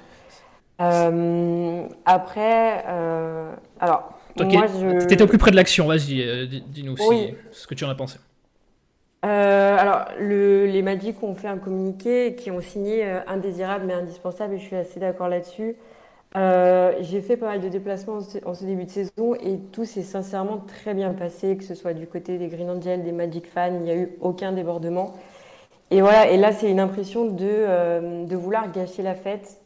Euh, après, euh, alors. moi, je... T'étais au plus près de l'action, vas-y, euh, dis-nous ce que tu en as pensé. alors, le, les Magic ont fait un communiqué qui ont signé indésirable mais indispensable et je suis assez d'accord là-dessus. J'ai fait pas mal de déplacements en ce début de saison et tout s'est sincèrement très bien passé, que ce soit du côté des Green Angels, des Magic fans, il n'y a eu aucun débordement. Et voilà, et là c'est une impression de, de vouloir gâcher la fête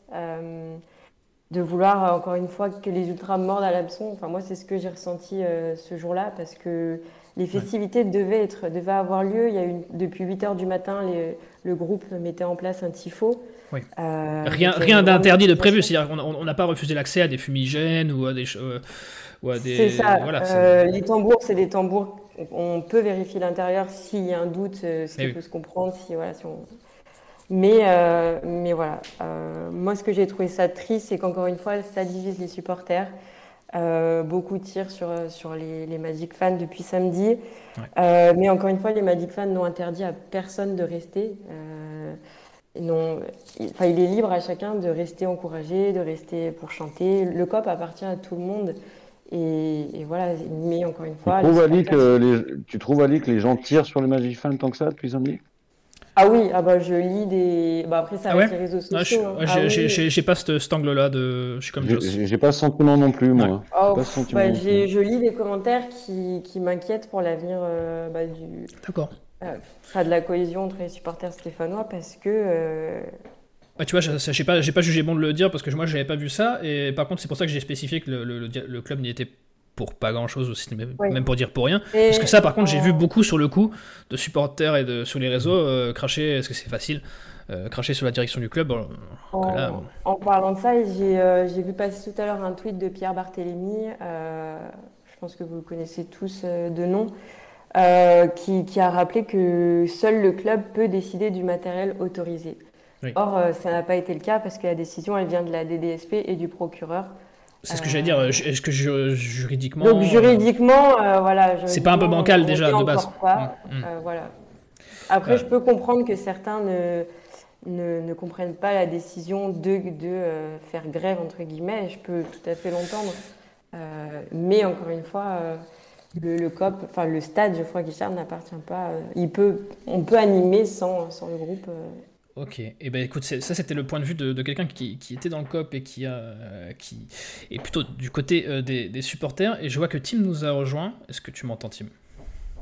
de vouloir euh, encore une fois que les ultras mordent à l'abson. Enfin, moi, c'est ce que j'ai ressenti euh, ce jour-là parce que les festivités devaient, être, devaient avoir lieu. Il y a eu, depuis 8 heures du matin, le groupe mettait en place un tifo. Euh, rien rien d'interdit de prévu, c'est-à-dire qu'on n'a pas refusé l'accès à des fumigènes ou à des. ou à des c'est ça. les tambours, c'est des tambours. On peut vérifier l'intérieur s'il y a un doute, ce qui peut se comprendre. Si, voilà, si on mais, euh, mais voilà, euh, moi ce que j'ai trouvé ça triste, c'est qu'encore une fois, ça divise les supporters. Euh, beaucoup tirent sur, sur les, les, Magic fans depuis samedi. mais encore une fois, les Magic fans n'ont interdit à personne de rester. non, enfin, il est libre à chacun de rester encouragé, de rester pour chanter. Le COP appartient à tout le monde. Et, voilà, mais encore une fois. Tu trouves, Ali, que les, tu trouves, Ali, que les gens tirent sur les Magic fans tant que ça depuis samedi? Ah oui, ah bah je lis des. Bah après, ça ah ouais les réseaux sociaux. Ah, hein. j'ai pas cet, angle-là de. Je suis comme J'ai pas ce sentiment non plus, moi. Oh, bah, je lis des commentaires qui, qui m'inquiètent pour l'avenir euh, bah, du. D'accord. Euh, de la cohésion entre les supporters stéphanois parce que. Euh... Bah, tu vois, j'ai pas, pas jugé bon de le dire parce que moi j'avais pas vu ça et par contre c'est pour ça que j'ai spécifié que le, le, le club n'y était pour pas grand chose aussi, même pour dire pour rien. Parce que ça, par contre, j'ai vu beaucoup sur le coup de supporters et de, sur les réseaux euh, cracher, est-ce que c'est facile euh, cracher sur la direction du club. En, parlant de ça, euh, j'ai vu passer tout à l'heure un tweet de Pierre Barthélémy, je pense que vous le connaissez tous de nom, qui, qui, a rappelé que seul le club peut décider du matériel autorisé. Or, ça n'a pas été le cas parce que la décision, elle vient de la DDSP et du procureur. C'est ce que j'allais dire. Euh, est-ce que juridiquement. Donc juridiquement, euh, voilà. C'est pas un peu bancal déjà de base. Mm, mm. Euh, voilà. Après, je peux comprendre que certains ne, ne, comprennent pas la décision de, de faire grève entre guillemets. Je peux tout à fait l'entendre. mais encore une fois, le, COP, enfin le stade Geoffroy Guichard n'appartient pas. il peut, on peut animer sans, sans le groupe. Ok, et eh ben écoute, ça c'était le point de vue de, quelqu'un qui, était dans le COP et qui, a, qui est plutôt du côté euh, des, supporters. Et je vois que Tim nous a rejoint. Est-ce que tu m'entends, Tim?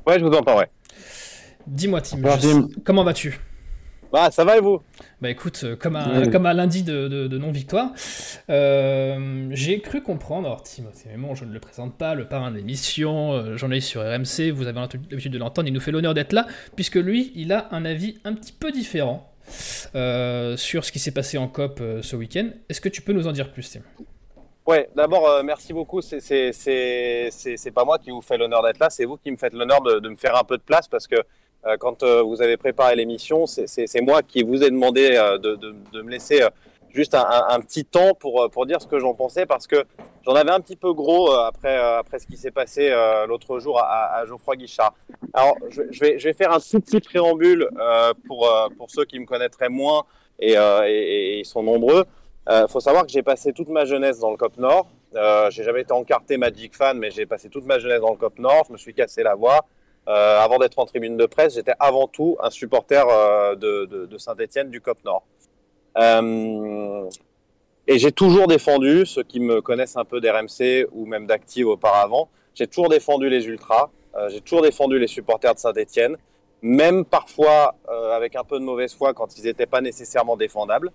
Ouais, je vous entends, ouais. Dis-moi, Tim, je- Tim. comment vas-tu? Bah, ça va et vous? Bah écoute, euh, comme un, Ouais. comme un lundi de, de- de non-victoire, euh, j'ai cru comprendre, alors Timothée Mémon, je ne le présente pas, le parrain de l'émission, euh, journaliste sur RMC, vous avez l'habitude de l'entendre, il nous fait l'honneur d'être là, puisque lui, il a un avis un petit peu différent euh, sur ce qui s'est passé en COP euh, ce week-end. Est-ce que tu peux nous en dire plus, Tim? Ouais, d'abord, euh, merci beaucoup. C'est- C'est c'est- c'est- pas moi qui vous fais l'honneur d'être là, c'est vous qui me faites l'honneur de, de me faire un peu de place parce que euh, quand euh, vous avez préparé l'émission, c'est- moi qui vous ai demandé euh, de, de- me laisser euh, juste un, petit temps pour, euh, pour dire ce que j'en pensais parce que j'en avais un petit peu gros euh, après, euh, après ce qui s'est passé l'autre jour à, Geoffroy Guichard. Alors, je, vais, je vais faire un tout petit préambule pour, pour ceux qui me connaîtraient moins et, ils sont nombreux. Il faut savoir que j'ai passé toute ma jeunesse dans le COP Nord. J'ai jamais été encarté Magic fan, mais j'ai passé toute ma jeunesse dans le COP Nord. Je me suis cassé la voix. Avant d'être en tribune de presse, j'étais avant tout un supporter de, de, de Saint-Etienne du COP Nord. Euh, et j'ai toujours défendu, ceux qui me connaissent un peu d'RMC ou même d'Active auparavant, j'ai toujours défendu les Ultras, euh, j'ai toujours défendu les supporters de Saint-Etienne, même parfois euh, avec un peu de mauvaise foi quand ils n'étaient pas nécessairement défendables.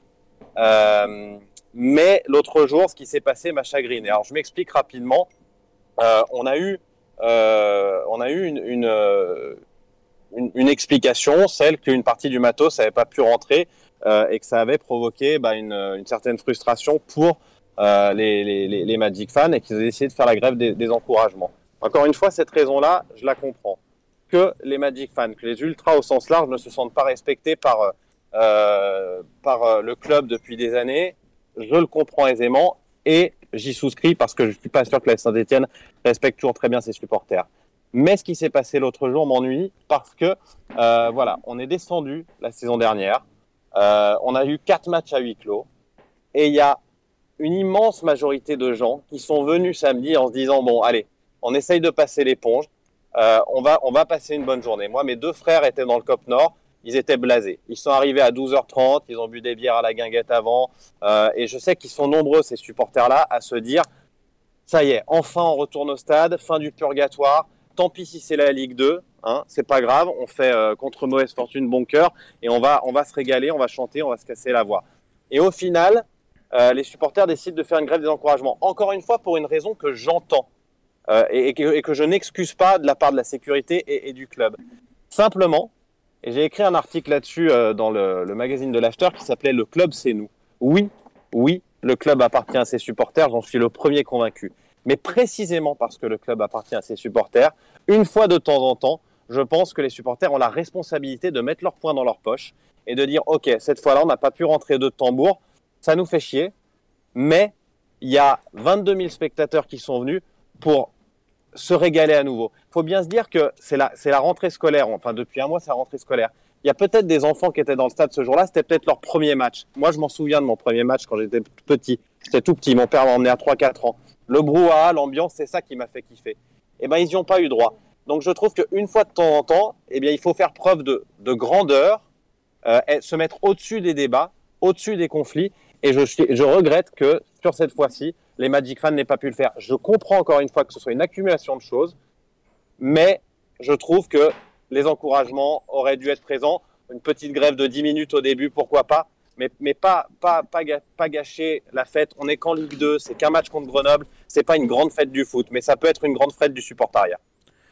Mais l'autre jour, ce qui s'est passé m'a chagriné. Alors, je m'explique rapidement. On a eu, on a eu une, une, explication, celle qu'une partie du matos n'avait pas pu rentrer et que ça avait provoqué bah, une, une certaine frustration pour euh, les, Magic fans et qu'ils ont décidé de faire la grève des, encouragements. Encore une fois, cette raison-là, je la comprends. Que les Magic fans, que les ultras au sens large ne se sentent pas respectés par euh, par euh, le club depuis des années, je le comprends aisément et j'y souscris parce que je suis pas sûr que la Saint-Etienne respecte toujours très bien ses supporters. Mais ce qui s'est passé l'autre jour m'ennuie parce que euh, voilà, on est descendu la saison dernière, euh, on a eu quatre matchs à huis clos. Et il y a une immense majorité de gens qui sont venus samedi en se disant bon allez, on essaye de passer l'éponge, euh, on va on va passer une bonne journée. Moi mes deux frères étaient dans le COP Nord. Ils étaient blasés. Ils sont arrivés à 12h30, ils ont bu des bières à la guinguette avant, euh, et je sais qu'ils sont nombreux, ces supporters-là, à se dire, ça y est, enfin on retourne au stade, fin du purgatoire, tant pis si c'est la Ligue 2, hein, c'est pas grave, on fait euh, contre mauvaise fortune bon cœur, et on va, on va se régaler, on va chanter, on va se casser la voix. Et au final, euh, les supporters décident de faire une grève des encouragements, encore une fois pour une raison que j'entends, euh, et, que, je n'excuse pas de la part de la sécurité et, du club. Simplement, et j'ai écrit un article là-dessus dans le, le, magazine de l'After qui s'appelait Le club, c'est nous. Oui, oui, le club appartient à ses supporters, j'en suis le premier convaincu. Mais précisément parce que le club appartient à ses supporters, une fois de temps en temps, je pense que les supporters ont la responsabilité de mettre leur poing dans leur poche et de dire Ok, cette fois-là, on n'a pas pu rentrer de tambour, ça nous fait chier, mais il y a 22 000 spectateurs qui sont venus pour se régaler à nouveau. Il faut bien se dire que c'est la, la rentrée scolaire. Enfin, depuis un mois, c'est la rentrée scolaire. Il y a peut-être des enfants qui étaient dans le stade ce jour-là. C'était peut-être leur premier match. Moi, je m'en souviens de mon premier match quand j'étais petit. J'étais tout petit. Mon père m'a emmené à 3-4 ans. Le brouhaha, l'ambiance, c'est ça qui m'a fait kiffer. Eh ben, ils n'y ont pas eu droit. Donc, je trouve qu'une fois de temps en temps, eh bien, il faut faire preuve de, de grandeur, euh, et se mettre au-dessus des débats, au-dessus des conflits. Et je, regrette que sur cette fois-ci, les Magic fans n'aient pas pu le faire. Je comprends encore une fois que ce soit une accumulation de choses, mais je trouve que les encouragements auraient dû être présents. Une petite grève de 10 minutes au début, pourquoi pas, mais, pas, pas, gâcher la fête. On est qu'en Ligue 2, c'est qu'un match contre Grenoble, c'est pas une grande fête du foot, mais ça peut être une grande fête du supportariat.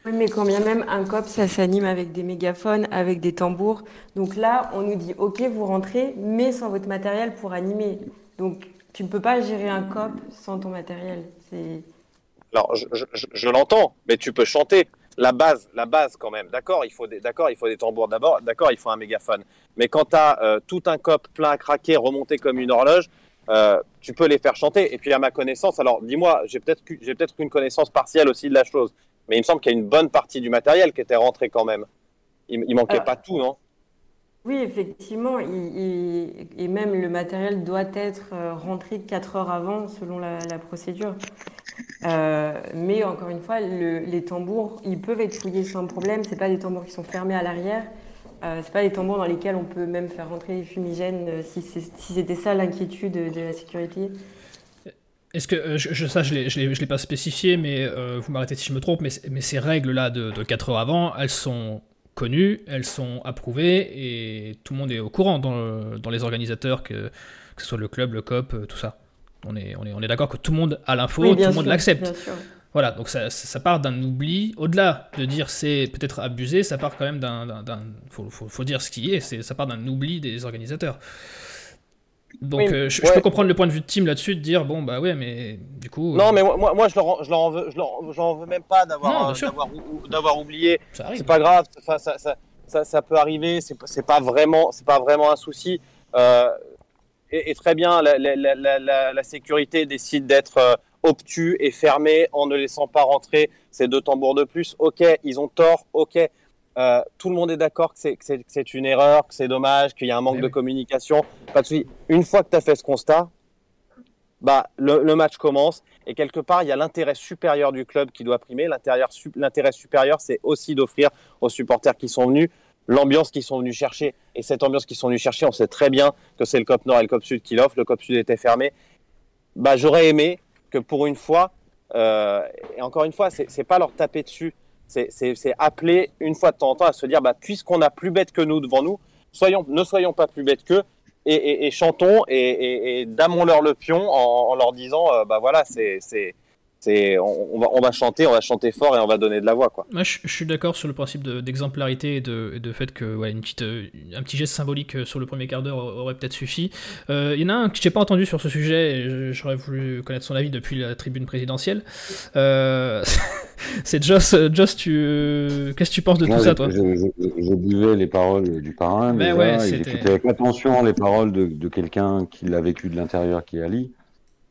Oui, mais quand bien même un COP, ça s'anime avec des mégaphones, avec des tambours. Donc là, on nous dit, OK, vous rentrez, mais sans votre matériel pour animer. Donc tu ne peux pas gérer un COP sans ton matériel. Alors, je, l'entends, mais tu peux chanter. La base, la base quand même. D'accord, il faut des, il faut des tambours d'abord. D'accord, il faut un mégaphone. Mais quand tu as euh, tout un COP plein à craquer, remonté comme une horloge, euh, tu peux les faire chanter. Et puis à ma connaissance, alors dis-moi, j'ai peut-être, j'ai peut-être connaissance partielle aussi de la chose, mais il me semble qu'il y a une bonne partie du matériel qui était rentré quand même. Il, il manquait pas tout, non? Oui, effectivement, il- il- et même le matériel doit être euh, rentré 4 heures avant selon la, la procédure. Euh, mais encore une fois, le- les tambours, ils peuvent être fouillés sans problème. C'est pas des tambours qui sont fermés à l'arrière. Euh, c'est pas des tambours dans lesquels on peut même faire rentrer des fumigènes euh, si, c'était ça l'inquiétude de, de la sécurité. Est-ce que euh, je, ça je ne l'ai pas spécifié, mais vous m'arrêtez si je me trompe, mais, mais ces règles-là de, de 4 heures avant, elles sont connues, elles sont approuvées et tout le monde est au courant dans, dans les organisateurs, que, que ce soit le club, le COP, tout ça. On est, on est, on est d'accord que tout le monde a l'info, tout le monde l'accepte. Voilà, donc ça, ça part d'un oubli. Au-delà de dire c'est peut-être abusé, ça part quand même d'un. Faut, faut, faut, dire ce qui est, ça part d'un oubli des organisateurs. Donc euh, je, peux comprendre le point de vue de Tim là-dessus, de dire bon bah ouais, mais du coup. Non, euh, mais moi, moi je, leur, je, leur en veux, je, leur, veux même pas d'avoir d'avoir oublié. C'est pas grave, ça, ça, ça, ça, peut arriver, c'est pas vraiment c'est pas vraiment un souci. Euh, et, très bien, la, la, la, la sécurité décide d'être obtus et fermé en ne laissant pas rentrer ces deux tambours de plus. Ok, ils ont tort, ok. Euh, tout le monde est d'accord que c'est une erreur, que c'est dommage, qu'il y a un manque de communication. Pas de souci. Une fois que tu as fait ce constat, bah, le, le, match commence et quelque part, il y a l'intérêt supérieur du club qui doit primer. L'intérêt supérieur, c'est aussi d'offrir aux supporters qui sont venus l'ambiance qu'ils sont venus chercher. Et cette ambiance qu'ils sont venus chercher, on sait très bien que c'est le COP Nord et le COP Sud qui l'offrent. Le COP Sud était fermé. Bah, J'aurais aimé que pour une fois, euh, et encore une fois, c'est pas leur taper dessus, c'est appeler une fois de temps en temps à se dire, bah, puisqu'on a plus bête que nous devant nous, soyons, ne soyons pas plus bêtes qu'eux et, chantons et, et damons-leur le pion en, leur disant, euh, bah voilà, c'est on, va, on va chanter, on va chanter fort et on va donner de la voix. Quoi. Moi, je, suis d'accord sur le principe d'exemplarité et, de, de, fait que ouais, une petite, euh, un petit geste symbolique euh, sur le premier quart d'heure aurait peut-être suffi. Euh, il y en a un que je n'ai pas entendu sur ce sujet, et j'aurais voulu connaître son avis depuis la tribune présidentielle. C'est Joss, Joss tu... qu'est-ce que tu penses de tout ça, toi je, buvais les paroles du parrain, mais ouais, j'écoutais avec attention les paroles de, de quelqu'un qui l'a vécu de l'intérieur, qui est Ali.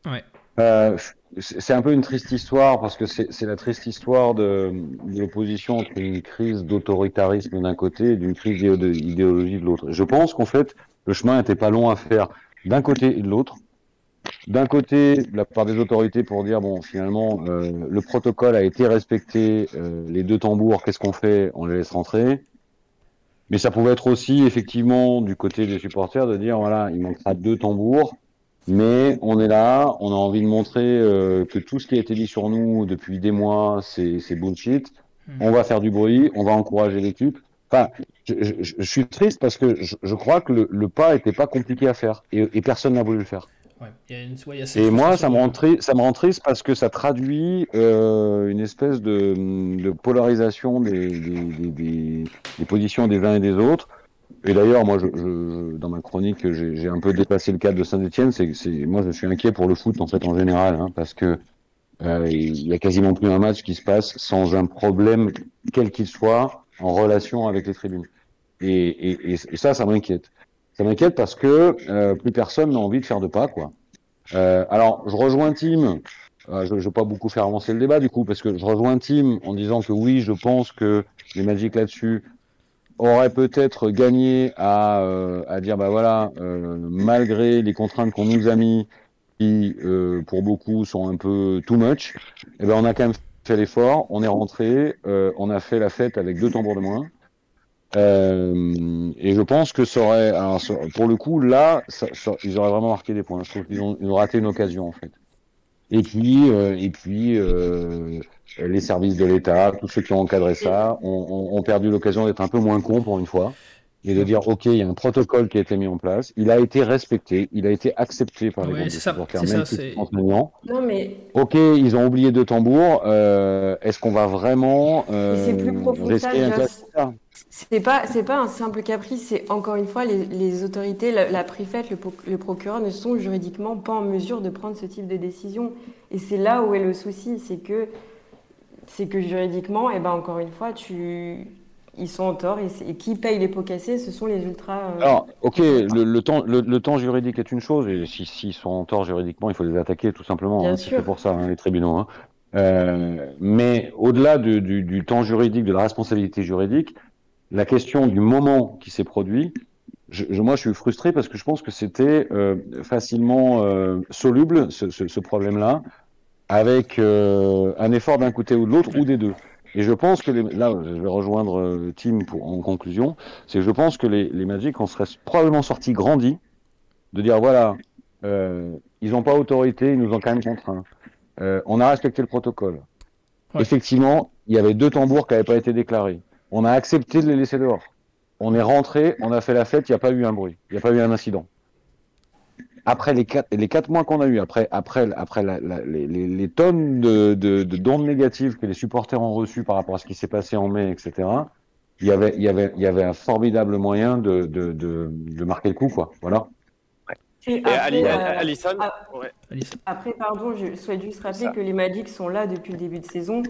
Ouais. Euh, c'est un peu une triste histoire parce que c'est la triste histoire de, de l'opposition entre une crise d'autoritarisme d'un côté et d'une crise d'idéologie de l'autre. Je pense qu'en fait, le chemin n'était pas long à faire d'un côté et de l'autre. D'un côté, la part des autorités pour dire bon, finalement, euh, le protocole a été respecté, euh, les deux tambours, qu'est-ce qu'on fait? On les laisse rentrer. Mais ça pouvait être aussi effectivement du côté des supporters de dire voilà, il manquera deux tambours mais on est là, on a envie de montrer euh, que tout ce qui a été dit sur nous depuis des mois, c'est bullshit. Hmm. On va faire du bruit, on va encourager l'équipe. Enfin, je, je, je, suis triste parce que je, je crois que le, le pas était pas compliqué à faire et, et personne n'a voulu le faire. Ouais, y a une, ouais, y a et moi, ça me, rend triste, ça me rend triste parce que ça traduit euh, une espèce de, de polarisation des, des, des, des, positions des uns et des autres. Et d'ailleurs, moi, je, je, dans ma chronique, j'ai un peu dépassé le cadre de Saint-Etienne. C'est, moi, je suis inquiet pour le foot en fait en général, hein, parce que euh, il y a quasiment plus un match qui se passe sans un problème quel qu'il soit en relation avec les tribunes. Et, et, et, ça, ça m'inquiète. Ça m'inquiète parce que euh, plus personne n'a envie de faire de pas, quoi. Euh, alors, je rejoins Tim. Euh, je ne vais pas beaucoup faire avancer le débat du coup, parce que je rejoins Tim en disant que oui, je pense que les Magic là-dessus aurait peut-être gagné à, euh, à dire bah voilà, euh, malgré les contraintes qu'on nous a mis, qui euh, pour beaucoup sont un peu too much, eh ben on a quand même fait l'effort, on est rentré, on a fait la fête avec deux tambours de moins. et je pense que ça aurait, alors, pour le coup, là, ils auraient vraiment marqué des points. Je trouve qu'ils ont, ils ont raté une occasion en fait. Et puis, et puis, les services de l'État, tous ceux qui ont encadré ça, ont, ont, perdu l'occasion d'être un peu moins cons pour une fois et de dire ok, il y a un protocole qui a été mis en place, il a été respecté, il a été accepté par les ouais, supporters, même si Non mais ok, ils ont oublié deux tambours. Euh, Est-ce qu'on va vraiment euh, C'est plus profond que ça. C'est pas c'est pas un simple caprice, c'est encore une fois les, les autorités, la, la préfète, le, le, procureur ne sont juridiquement pas en mesure de prendre ce type de décision. Et c'est là où est le souci, c'est que c'est que juridiquement, et eh ben encore une fois, tu... ils sont en tort et, qui paye les pots cassés, ce sont les ultras. Euh, Alors, ok, le, temps, le, temps juridique est une chose, et s'ils si, sont en tort juridiquement, il faut les attaquer tout simplement. Hein, c'est pour ça, hein, les tribunaux. Hein. Euh, mais au-delà du, du, temps juridique, de la responsabilité juridique, la question du moment qui s'est produit, je, moi, je suis frustré parce que je pense que c'était euh, facilement euh, soluble ce, ce, ce problème-là avec euh, un effort d'un côté ou de l'autre, ou des deux. Et je pense que les, là, je vais rejoindre Tim pour, en conclusion, c'est que je pense que les, les Magic en seraient probablement sortis grandis de dire voilà, ils n'ont pas autorité, ils nous ont quand même contraints. On a respecté le protocole. Ouais. Effectivement, il y avait deux tambours qui n'avaient pas été déclarés. On a accepté de les laisser dehors. On est rentré, on a fait la fête, il n'y a pas eu un bruit, il n'y a pas eu un incident. Après les quatre, mois qu'on a eu, après, les, tonnes de, d'ondes négatives que les supporters ont reçues par rapport à ce qui s'est passé en mai, etc., il y avait, un formidable moyen de, marquer le coup. Voilà. Et Et après, Ali- euh, ah, ouais. Alice. Après, pardon, je souhaite juste rappeler Ça. que les Magic sont là depuis le début de saison,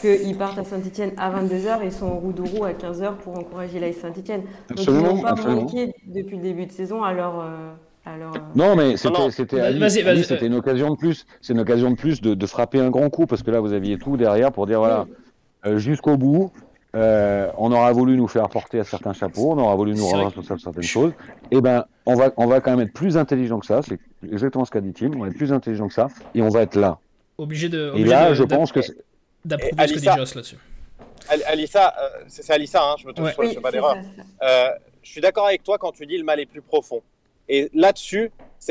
qu'ils partent à Saint-Etienne à 22h et sont de roue à 15h pour encourager l'AS Saint-Etienne. Donc ils Absolument, n'ont pas absolument. manqué depuis le début de saison à leur... euh, à leur, Non, mais c'était, non. c'était, une occasion de plus. C'est une occasion de plus de, de frapper un grand coup parce que là, vous aviez tout derrière pour dire voilà, euh, jusqu'au bout. Euh, on aura voulu nous faire porter à certains chapeaux, on aura voulu nous rendre responsables de certaines choses. Et ben, on va, on va quand même être plus intelligent que ça. C'est exactement ce qu'a dit Tim. On va être plus intelligent que ça et on va être là. Obligé de. Et là, de- je pense que c'est- D'approuver Et ce que dit Joss là-dessus. Al- Alissa, euh, c'est Alissa, hein, je me trompe, Ouais. je fais pas d'erreur. Euh, je suis d'accord avec toi quand tu dis le mal est plus profond. Et là-dessus,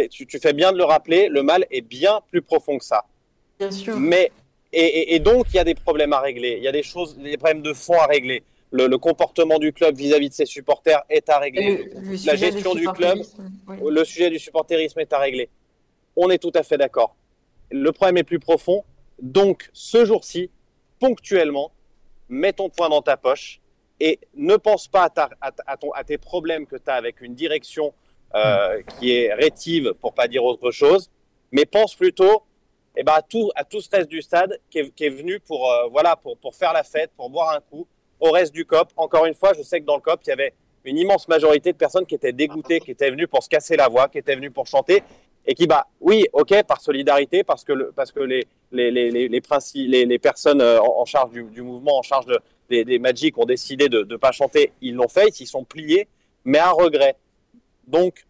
tu, tu fais bien de le rappeler, le mal est bien plus profond que ça. Bien sûr. Mais et, et- et donc il y a des problèmes à régler, il y a des choses, des problèmes de fond à régler. Le, le comportement du club vis-à-vis de ses supporters est à régler. Et le- le sujet gestion du oui. Le sujet du supporterisme est à régler. On est tout à fait d'accord. Le problème est plus profond. Donc, ce jour-ci, ponctuellement, mets ton poing dans ta poche et ne pense pas à, ta- à ta- à ton- à tes problèmes que tu as avec une direction euh, qui est rétive, pour pas dire autre chose, mais pense plutôt eh ben, à, tout, à tout ce reste du stade qui est, qui est venu pour, euh, voilà, pour, pour faire la fête, pour boire un coup, au reste du COP. Encore une fois, je sais que dans le COP, il y avait une immense majorité de personnes qui étaient dégoûtées, qui étaient venues pour se casser la voix, qui étaient venues pour chanter, et qui, bah, oui, ok, par solidarité, parce que, le, parce que les, les, les, les, les, les, les personnes euh, en, en charge du, du mouvement, en charge de, des, des Magic ont décidé de ne pas chanter, ils l'ont fait, ils s'y sont pliés, mais à regret. Donc,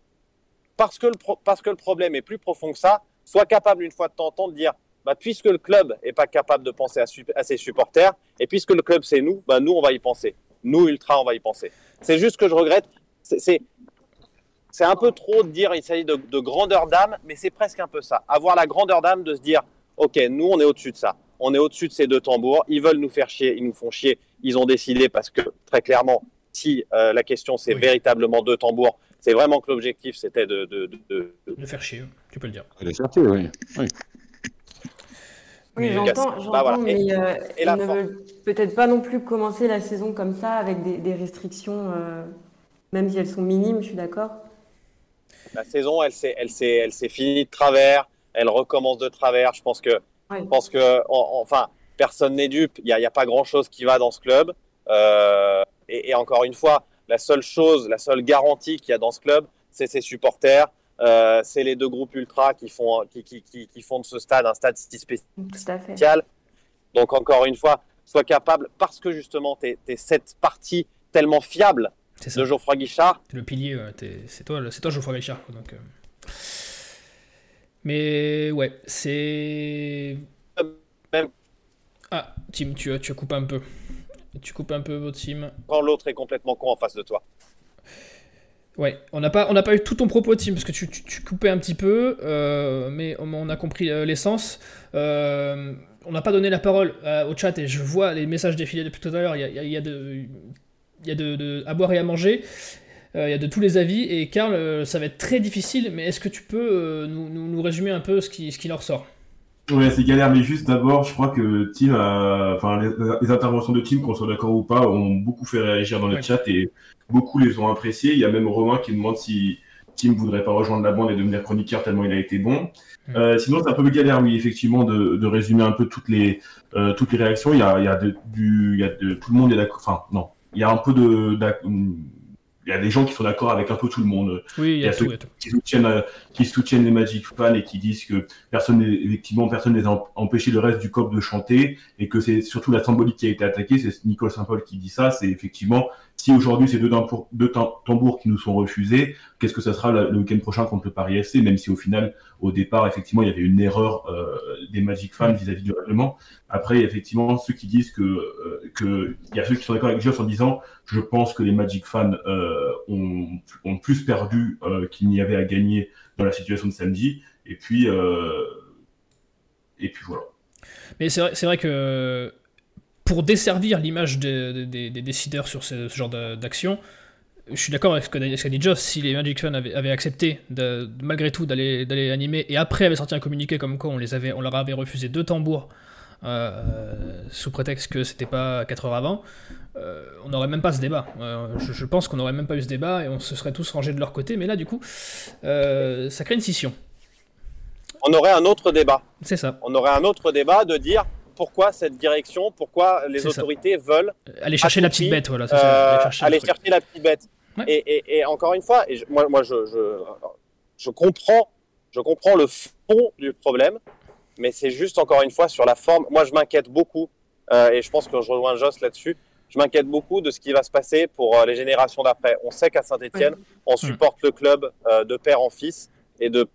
parce que, le parce que le problème est plus profond que ça, sois capable une fois de temps en temps de dire, bah, puisque le club est pas capable de penser à, ses supporters, et puisque le club c'est nous, bah, nous on va y penser. Nous, Ultra, on va y penser. C'est juste que je regrette. C'est- un peu trop de dire il s'agit de, de grandeur d'âme, mais c'est presque un peu ça. Avoir la grandeur d'âme de se dire, ok, nous on est au-dessus de ça. On est au-dessus de ces deux tambours. Ils veulent nous faire chier, ils nous font chier. Ils ont décidé parce que très clairement, si euh, la question c'est Oui. véritablement deux tambours, c'est vraiment que l'objectif c'était de, de, de- de- De faire chier, tu peux le dire. Elle est sortie, oui. oui. Oui, j'entends, Bah. Et- mais euh, et ils ne veulent peut-être pas non plus commencer la saison comme ça avec des, des restrictions, euh, même si elles sont minimes, je suis d'accord. la saison, elle s'est, elle s'est, elle s'est finie de travers. Elle recommence de travers. Je pense que, Ouais. je pense que, en- enfin, personne n'est dupe. Il n'y a, il y a pas grand-chose qui va dans ce club. Euh, et, et encore une fois, la seule chose, la seule garantie qu'il y a dans ce club, c'est ses supporters. Euh, c'est les deux groupes ultra qui font, qui, qui, qui, qui font de ce stade un stade si spécial. Donc encore une fois, sois capable, parce que justement, tu es, cette partie tellement fiable de Geoffroy Guichard, le pilier, t'es- c'est toi, toi Geoffroy quoi, donc, euh. Mais ouais, c'est. Même- Ah, Tim, tu as, tu as coupé un peu. Tu coupes un peu votre Tim. quand l'autre est complètement con en face de toi. Ouais, on n'a pas, on pas eu tout ton propos, Tim, parce que tu, tu- tu coupais un petit peu, euh, mais on, on a compris euh, l'essence. Euh, on n'a pas donné la parole euh, au chat et je vois les messages défiler depuis tout à l'heure. Il y a, il y a- il y a de, il y a de, de- à boire et à manger. Euh, il y a de tous les avis et Karl, ça va être très difficile, mais est-ce que tu peux nous, nous- nous résumer un peu ce qui, ce qui leur sort? Ouais, c'est galère, mais juste d'abord, je crois que Tim a, enfin, les, les interventions de Tim, qu'on soit d'accord ou pas, ont beaucoup fait réagir dans le Ouais. chat et beaucoup les ont appréciés. Il y a même Romain qui demande si Tim voudrait pas rejoindre la bande et devenir chroniqueur tellement il a été bon. Euh, sinon, c'est un peu galère, oui, effectivement, de, de résumer un peu toutes les, euh, toutes les réactions. Il y a, il y a de, du, il y a de, tout le monde est d'accord, enfin, non, il y a un peu de, il y a des gens qui sont d'accord avec un peu tout le monde Oui, il y y a tout. ceux- il y a tout. qui soutiennent, euh, qui soutiennent les Magic fans et qui disent que personne, n'est- effectivement, personne em- empêché le reste du COP de chanter et que c'est surtout la symbolique qui a été attaquée. C'est Nicole Saint-Paul qui dit ça. C'est effectivement, si aujourd'hui c'est deux, tambours- qui nous sont refusés, qu'est-ce que ça sera le week-end prochain contre le Paris FC, même si au final, au départ, effectivement, il y avait une erreur euh, des Magic fans vis-à-vis du règlement. Après, effectivement, ceux qui disent que, euh, que, il y a ceux qui sont d'accord avec Joss en disant, je pense que les Magic fans, euh, ont, ont, plus perdu qu'il n'y avait à gagner dans la situation de samedi. Et puis, et puis voilà. Mais c'est vrai, vrai que pour desservir l'image des, décideurs sur ce, genre d'action, je suis d'accord avec ce qu'a dit Joss, si les Magic Fans avaient, accepté de, malgré tout d'aller animer et après avaient sorti un communiqué comme quoi on, les avait, on leur avait refusé deux tambours euh, sous prétexte que c'était pas 4 heures avant, euh, on n'aurait même pas ce débat. Euh, je, pense qu'on n'aurait même pas eu ce débat et on se serait tous rangés de leur côté, mais là du coup, ça crée une scission. On aurait un autre débat. C'est ça. On aurait un autre débat de dire pourquoi cette direction, pourquoi les autorités veulent aller chercher la petite bête, voilà. aller chercher, la petite bête. Et, encore une fois, et moi, moi je, je, comprends, je comprends le fond du problème, mais c'est juste encore une fois sur la forme. Moi, je m'inquiète beaucoup, euh, et je pense que je rejoins Joss là-dessus. Je m'inquiète beaucoup de ce qui va se passer pour euh, les générations d'après. On sait qu'à Saint-Etienne, on supporte le club euh, de père en fils et de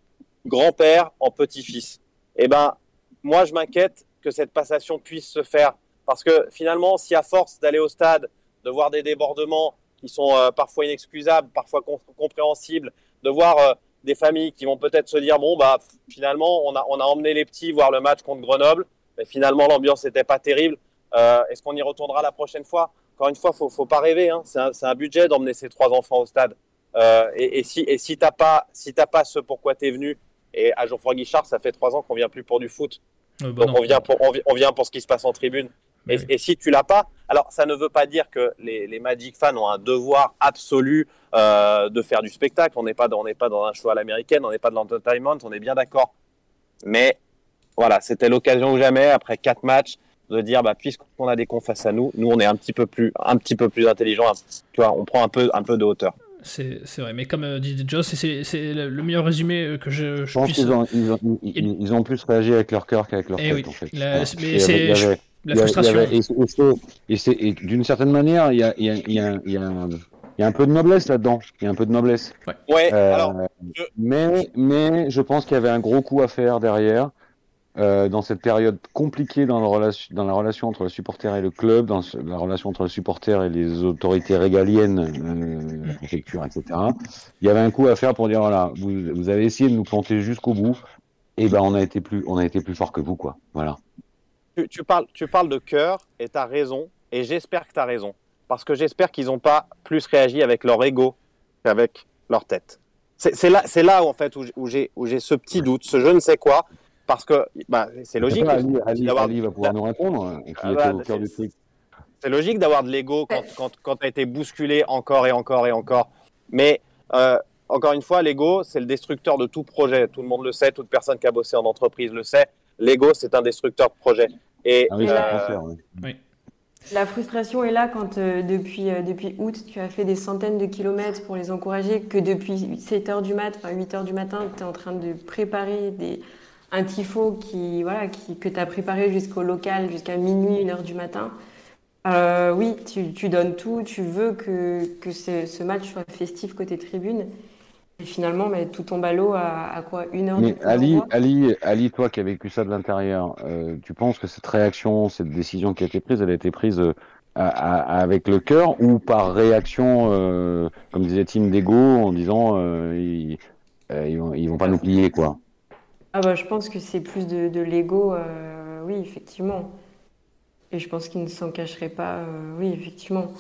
grand-père en petit-fils. Eh ben, moi, je m'inquiète que cette passation puisse se faire. Parce que finalement, si à force d'aller au stade, de voir des débordements qui sont euh, parfois inexcusables, parfois compréhensibles, de voir euh, des familles qui vont peut-être se dire bon bah finalement on a on a emmené les petits voir le match contre Grenoble, mais finalement l'ambiance n'était pas terrible. Euh, est-ce qu'on y retournera la prochaine fois? Encore une fois, faut faut pas rêver. Hein. C'est un, budget d'emmener ces trois enfants au stade. et, si et si t'as pas si t'as pas ce pourquoi tu es venu et à Geoffroy Guichard, ça fait trois ans qu'on vient plus pour du foot. Euh, bah Donc on vient, pour, on, vient pour ce qui se passe en tribune. Et, si tu l'as pas, alors ça ne veut pas dire que les, les Magic fans ont un devoir absolu euh, de faire du spectacle. On n'est pas, dans, on pas dans un show à l'américaine, on n'est pas dans l'entertainment, on est bien d'accord. Mais voilà, c'était l'occasion ou jamais, après quatre matchs, de dire bah, puisqu'on a des cons face à nous, nous on est un petit peu plus, un petit peu plus intelligent. Tu vois, on prend un peu, un peu de hauteur. C'est vrai, mais comme euh, dit Joss, c'est le meilleur résumé euh, que je, je, pense qu'ils ont, ils ont, ils, ont, plus réagi avec leur cœur qu'avec leur et tête. Oui. En fait. La, mais c'est la frustration. et d'une certaine manière, il y a, y, a, y, a, y, a, y a un peu de noblesse là-dedans. Il y a un peu de noblesse. Ouais. ouais euh, alors, mais, mais je pense qu'il y avait un gros coup à faire derrière. Euh, dans cette période compliquée dans, la relation, dans la relation entre le supporter et le club, dans la relation entre le supporter et les autorités régaliennes, euh, préfecture, etc. Il y avait un coup à faire pour dire voilà, vous, vous avez essayé de nous planter jusqu'au bout, et ben on a été plus, on a été plus fort que vous, quoi. Voilà. Tu, tu parles, tu parles de cœur, et tu as raison, et j'espère que tu as raison, parce que j'espère qu'ils n'ont pas plus réagi avec leur ego qu'avec leur tête. C'est là, c'est là où, en fait où j'ai ce petit doute, ce je ne sais quoi parce que bah, c'est logique. Ali, Ali, Ali, va pouvoir nous répondre. Hein, ah bah, c'est logique d'avoir de l'ego quand, quand, quand tu as été bousculé encore et encore et encore. Mais euh, encore une fois, l'ego, c'est le destructeur de tout projet. Tout le monde le sait, toute personne qui a bossé en entreprise le sait. L'ego, c'est un destructeur de projet. Et, ah oui, euh, oui. La frustration est là quand euh, depuis, euh, depuis août, tu as fait des centaines de kilomètres pour les encourager, que depuis 7 heures du matin, enfin 8 heures du matin, tu es en train de préparer des, un tifo qui, voilà, qui, que tu as préparé jusqu'au local, jusqu'à minuit, une heure du matin. Euh, oui, tu, tu, donnes tout, tu veux que, que ce, match soit festif côté tribune. Et finalement, mais tout tombe à l'eau à, quoi Une heure Mais Ali, Ali, Ali, toi qui as vécu ça de l'intérieur, euh, tu penses que cette réaction, cette décision qui a été prise, elle a été prise euh, avec le cœur ou par réaction, comme disait Tim Dego, en disant ils, ils, vont, ils vont pas nous plier, quoi? Ah bah, je pense que c'est plus de, de l'ego, euh, oui, effectivement. Et je pense qu'il ne s'en cacherait pas, euh, oui, effectivement.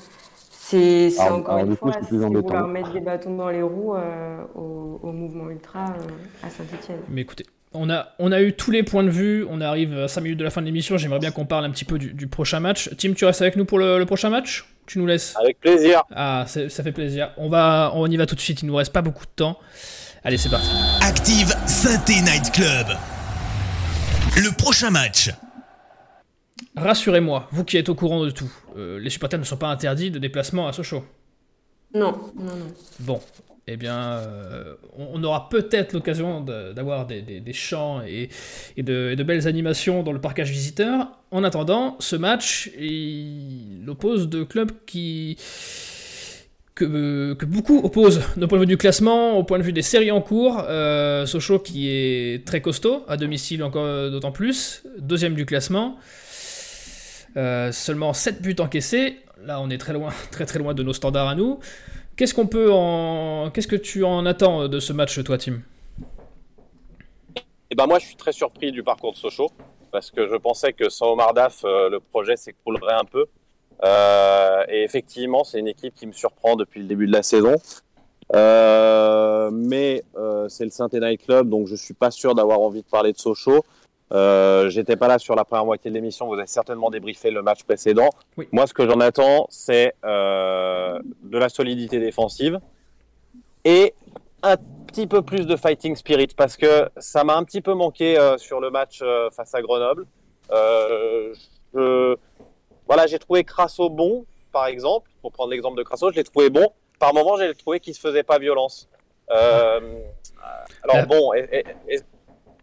C'est encore une fois, c'est vouloir mettre des bâtons dans les roues euh, au, au, mouvement ultra à Saint-Etienne. Mais écoutez, on a, on a eu tous les points de vue, on arrive à 5 minutes de la fin de l'émission, j'aimerais bien qu'on parle un petit peu du, du, prochain match. Tim, tu restes avec nous pour le, le prochain match? Tu nous laisses? Avec plaisir. Ah, ça fait plaisir. On, va, on y va tout de suite, il nous reste pas beaucoup de temps. Allez, c'est parti. Active Synthé Night Club. Le prochain match. Rassurez-moi, vous qui êtes au courant de tout, euh, les supporters ne sont pas interdits de déplacement à Sochaux. Non, non, non. Bon, eh bien, euh, on, aura peut-être l'occasion d'avoir des, chants et, de, belles animations dans le parcage visiteur. En attendant, ce match, il oppose deux clubs qui, que, beaucoup opposent d'un point de vue du classement, au point de vue des séries en cours. Euh, Sochaux qui est très costaud, à domicile encore d'autant plus, deuxième du classement. Euh, seulement 7 buts encaissés. Là, on est très loin, très très loin de nos standards à nous. Qu'est-ce qu'on peut en. Qu'est-ce que tu en attends de ce match, toi, Tim? Eh ben moi, je suis très surpris du parcours de Sochaux parce que je pensais que sans Omar Daf, euh, le projet s'écroulerait un peu. Euh, et effectivement, c'est une équipe qui me surprend depuis le début de la saison. Euh, mais euh, c'est le Saint Night Club, donc je suis pas sûr d'avoir envie de parler de Sochaux. Euh, J'étais pas là sur la première moitié de l'émission. Vous avez certainement débriefé le match précédent. Oui. Moi, ce que j'en attends, c'est euh, de la solidité défensive et un petit peu plus de fighting spirit parce que ça m'a un petit peu manqué euh, sur le match face à Grenoble. Je... Voilà, j'ai trouvé Crasso bon, par exemple. Pour prendre l'exemple de Crasso, je l'ai trouvé bon. Par moment, j'ai trouvé qu'il se faisait pas violence. Euh, alors bon, et- et- et-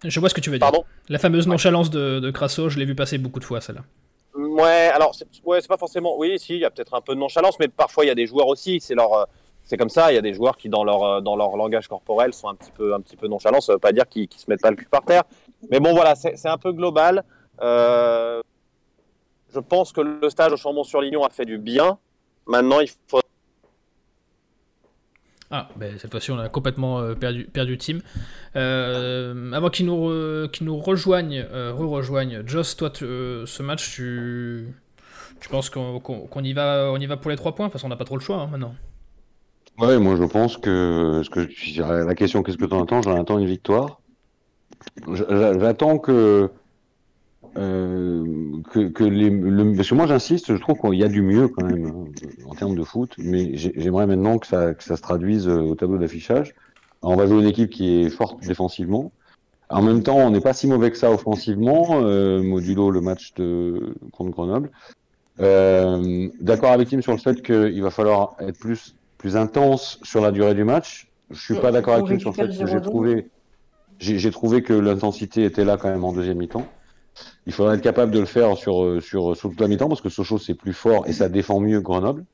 Je vois ce que tu veux dire. pardon. La fameuse nonchalance de, de Crasso, je l'ai vu passer beaucoup de fois, celle-là. Ouais, alors c'est ouais, pas forcément. Oui, si, il y a peut-être un peu de nonchalance, mais parfois il y a des joueurs aussi. C'est leur, euh, c'est comme ça. Il y a des joueurs qui dans leur euh, dans leur langage corporel sont un petit peu un petit peu nonchalants. Ça veut pas dire qu'ils qu'ils se mettent pas le cul par terre. Mais bon, voilà, c'est c'est un peu global. Euh, je pense que le stage au Chambon-sur-Lignon a fait du bien. Maintenant, il faut Ah, ben, cette fois-ci, on a complètement euh, perdu, perdu Tim. Euh, avant qu'il nous, re- nous rejoigne, euh, re-rejoigne, Joss, toi, tu- euh, ce match, tu, tu penses qu'on y, va, on y va pour les trois points? Parce qu'on n'a pas trop le choix hein, maintenant. Ouais, moi je pense que, ce que la question qu'est-ce que tu en attends? J'en attends une victoire. J'attends que, euh, que, que les, le, parce que moi j'insiste, je trouve qu'il y a du mieux quand même hein, en termes de foot, mais j'ai- j'aimerais maintenant que ça, que ça se traduise euh, au tableau d'affichage. On va jouer une équipe qui est forte défensivement. En même temps, on n'est pas si mauvais que ça offensivement, euh, modulo le match de contre Grenoble. Euh, D'accord avec Tim sur le fait qu'il va falloir être plus plus intense sur la durée du match. Je suis pas d'accord avec Tim sur le fait que j'ai trouvé j'ai trouvé que l'intensité était là quand même en deuxième mi-temps. Il faudrait être capable de le faire sur euh, sur sur toute la mi-temps parce que Sochaux c'est plus fort et ça défend mieux Grenoble.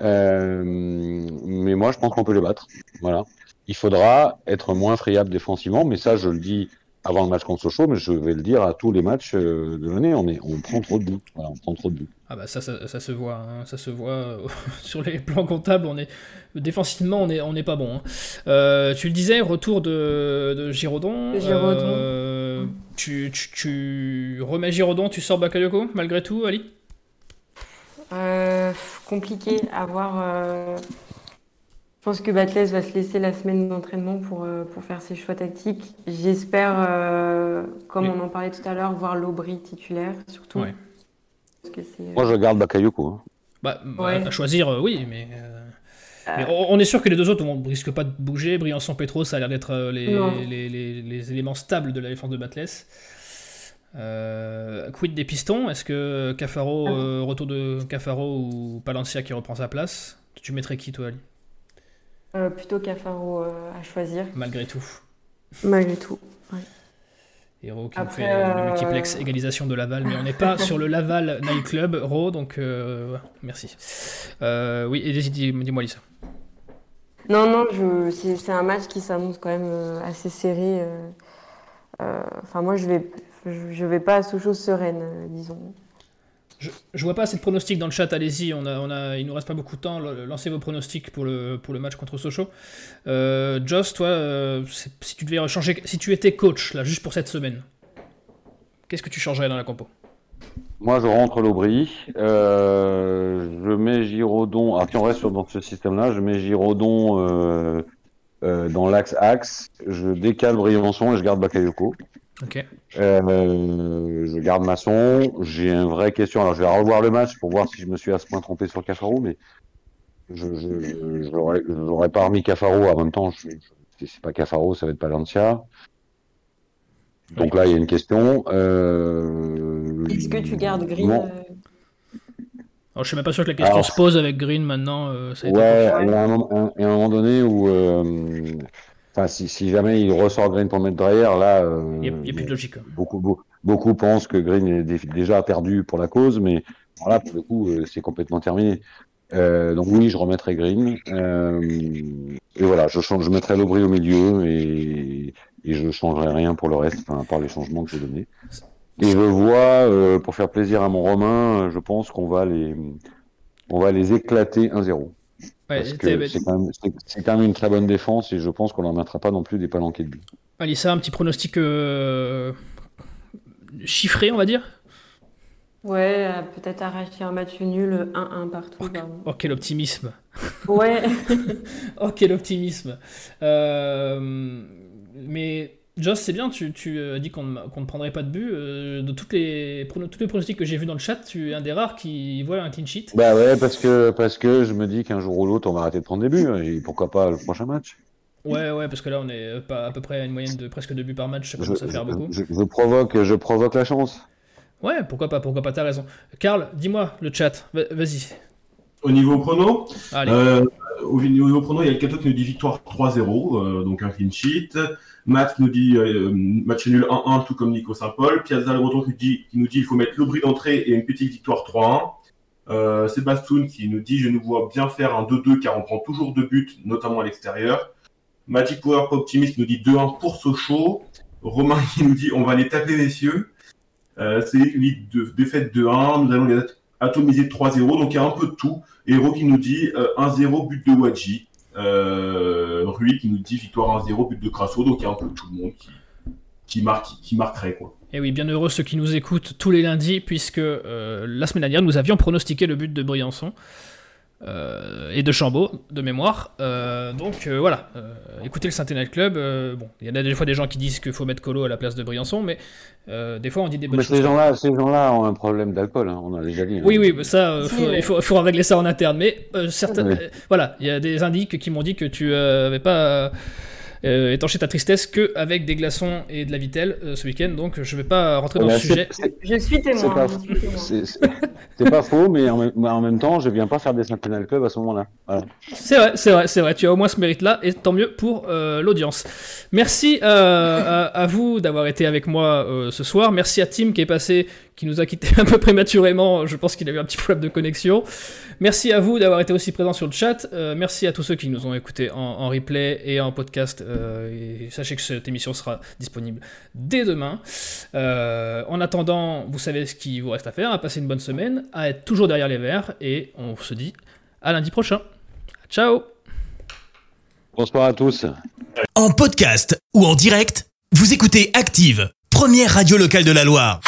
Euh, mais moi je pense qu'on peut les battre. Voilà. Il faudra être moins friable défensivement, mais ça je le dis avant le match contre Sochaux, mais je vais le dire à tous les matchs euh, de l'année. On est on prend trop de buts. Voilà, on prend trop de buts. Ah bah ça, ça, ça se voit, hein, ça se voit euh, sur les plans comptables. On est défensivement, on est, on n'est pas bon. hein. Euh, tu le disais, retour de, de Giraudon. Euh, tu, tu, tu remets Giraudon, tu sors Bakayoko malgré tout, Ali? Euh, compliqué à voir. Je pense que Batles va se laisser la semaine d'entraînement pour, euh, pour faire ses choix tactiques. J'espère, euh, comme Oui. on en parlait tout à l'heure, voir l'Aubry titulaire, surtout. Ouais. Parce que c'est, euh, Moi je garde Bakayoko. Hein. Bah, Ouais. à choisir, euh, oui, mais. euh, Euh. mais on, est sûr que les deux autres, on risque pas de bouger. Briançon Petro, ça a l'air d'être euh, les, les, les- les éléments stables de la défense de Batles. Euh, quid des pistons? Est-ce que Cafaro, Ah. euh, retour de Cafaro ou Palencia qui reprend sa place? Tu mettrais qui, toi, Ali? Euh, plutôt Cafaro euh, à choisir, Malgré tout. malgré tout. Héros qui Après, nous fait le euh, multiplex égalisation de Laval, mais on n'est pas sur le Laval Night Club, Ro, donc euh, merci. Euh, oui, et dis- dis- dis-moi, Lisa. Non, non, je... c'est un match qui s'annonce quand même assez serré. euh, euh, Enfin, moi, je vais, je, je vais pas à Sochaux sereine, disons. Je, je vois pas assez de pronostics dans le chat, allez-y, on a, on a, il nous reste pas beaucoup de temps, lancez vos pronostics pour le, pour le match contre Sochaux. Euh, Joss, toi, euh, si tu devais changer, si tu étais coach, là, juste pour cette semaine, qu'est-ce que tu changerais dans la compo? Moi, je rentre l'Aubry. Euh, je mets Giraudon. Alors, si on reste sur, dans ce système-là, je mets Giraudon dans l'axe axe. Je décale Briançon et je garde Bakayoko. Ok. Euh, je garde Masson. J'ai une vraie question. Alors, je vais revoir le match pour voir si je me suis à ce point trompé sur Cafaro, mais je j'aurais pas remis Cafaro. En même temps, je, je- si c'est pas Cafaro, ça va être Palencia. Donc Oui. là, il y a une question. Euh, Est-ce que tu gardes Green Alors, je suis même pas sûr que la question Alors- se pose avec Green maintenant. euh, ça a été Ouais, il y a un, moment- un- il y a un moment donné où, euh, enfin, si, si jamais il ressort Green pour mettre derrière, là, euh, il n'y a, plus de logique. hein. beaucoup, beaucoup, beaucoup pensent que Green est dé- déjà perdu pour la cause, mais voilà, pour le coup, euh, c'est complètement terminé. Euh, donc oui, je remettrai Green. Euh, et voilà, je change, je mettrai l'Aubry au milieu et, et je changerai rien pour le reste, enfin, à part les changements que j'ai donnés. Et je vois, euh, pour faire plaisir à mon Romain, je pense qu'on va les, on va les éclater 1-0. Ouais, Parce t'es- que c'est quand, même- quand une très bonne défense et je pense qu'on leur mettra pas non plus des palanquets de but. Alissa, un petit pronostic euh, chiffré, on va dire? Ouais, euh, peut-être arracher un match nul 1-1 partout. pardon. Oh, quel optimisme Ouais, Oh, quel optimisme Euh, Mais Joss, c'est bien, tu, tu as dit qu'on ne, prendrait pas de but. euh, de toutes les, tous les pronostics que j'ai vus dans le chat, tu es un des rares qui voit un clean sheet. Bah ouais, parce que, parce que je me dis qu'un jour ou l'autre, on va arrêter de prendre des buts. hein, Et pourquoi pas le prochain match Ouais, ouais, parce que là, on est pas à peu près à une moyenne de presque deux buts par match, ça je, commence à faire je- beaucoup. je- je provoque, je provoque la chance. Ouais, pourquoi pas, pourquoi pas, t'as raison. Karl, dis-moi le chat, Va- vas-y. Au niveau prono, Allez. euh, au niveau prono, il y a le Cato qui nous dit victoire 3-0, euh, donc un clean sheet. Matt nous dit euh, match nul 1-1, tout comme Nico Saint-Paul. Piazza le qui, nous dit il faut mettre l'Aubry d'entrée et une petite victoire 3-1. Euh, Sébastien qui nous dit je nous vois bien faire un 2-2 car on prend toujours deux buts, notamment à l'extérieur. Magic Power Optimist nous dit 2-1 pour Sochaux. Romain qui nous dit on va les taper messieurs. Euh, c'est une de, défaite 2-1, nous allons les at- atomiser 3-0, donc il y a un peu de tout. Hero qui nous dit euh, 1-0 but de Wadji. Euh, Rui qui nous dit victoire 1-0 but de Crasso, donc il y a un peu tout le monde qui, marque, qui marquerait quoi. Et oui, bien heureux ceux qui nous écoutent tous les lundis, puisque euh, la semaine dernière, nous avions pronostiqué le but de Briançon euh, et de Chambaud, de mémoire. Euh, donc euh, voilà, euh, écoutez le Saint-Étienne Club. euh, bon, il y en a des fois des gens qui disent qu'il faut mettre Colo à la place de Briançon, mais euh, des fois on dit des bonnes Mais choses. ces gens-là, ces gens-là ont un problème d'alcool. hein, on a déjà dit. hein. Oui, oui, ça, euh, faut- il faut, faut régler ça en interne. Mais euh, Oui. euh, voilà, il y a des indices qui m'ont dit que tu n'avais pas euh, étanché ta tristesse que avec des glaçons et de la vitelle euh, ce week-end. Donc je vais pas rentrer dans Eh ben, le sujet. c'est- c'est- je suis témoin. c'est- pas faux, mais en, même, mais en même temps, je viens pas faire des Saint-Pénal Club à ce moment-là. Voilà. C'est vrai, c'est vrai, c'est vrai. Tu as au moins ce mérite-là, et tant mieux pour euh, l'audience. Merci euh, à, à vous d'avoir été avec moi euh, ce soir. Merci à Tim qui est passé, qui nous a quitté un peu prématurément. Je pense qu'il a eu un petit problème de connexion. Merci à vous d'avoir été aussi présent sur le chat. Euh, merci à tous ceux qui nous ont écoutés en, en replay et en podcast. Euh, et sachez que cette émission sera disponible dès demain. Euh, en attendant, vous savez ce qu'il vous reste à faire, à passer une bonne semaine, à être toujours derrière les verres, et on se dit à lundi prochain. Ciao Bonsoir à tous. En podcast ou en direct, vous écoutez Active, première radio locale de la Loire.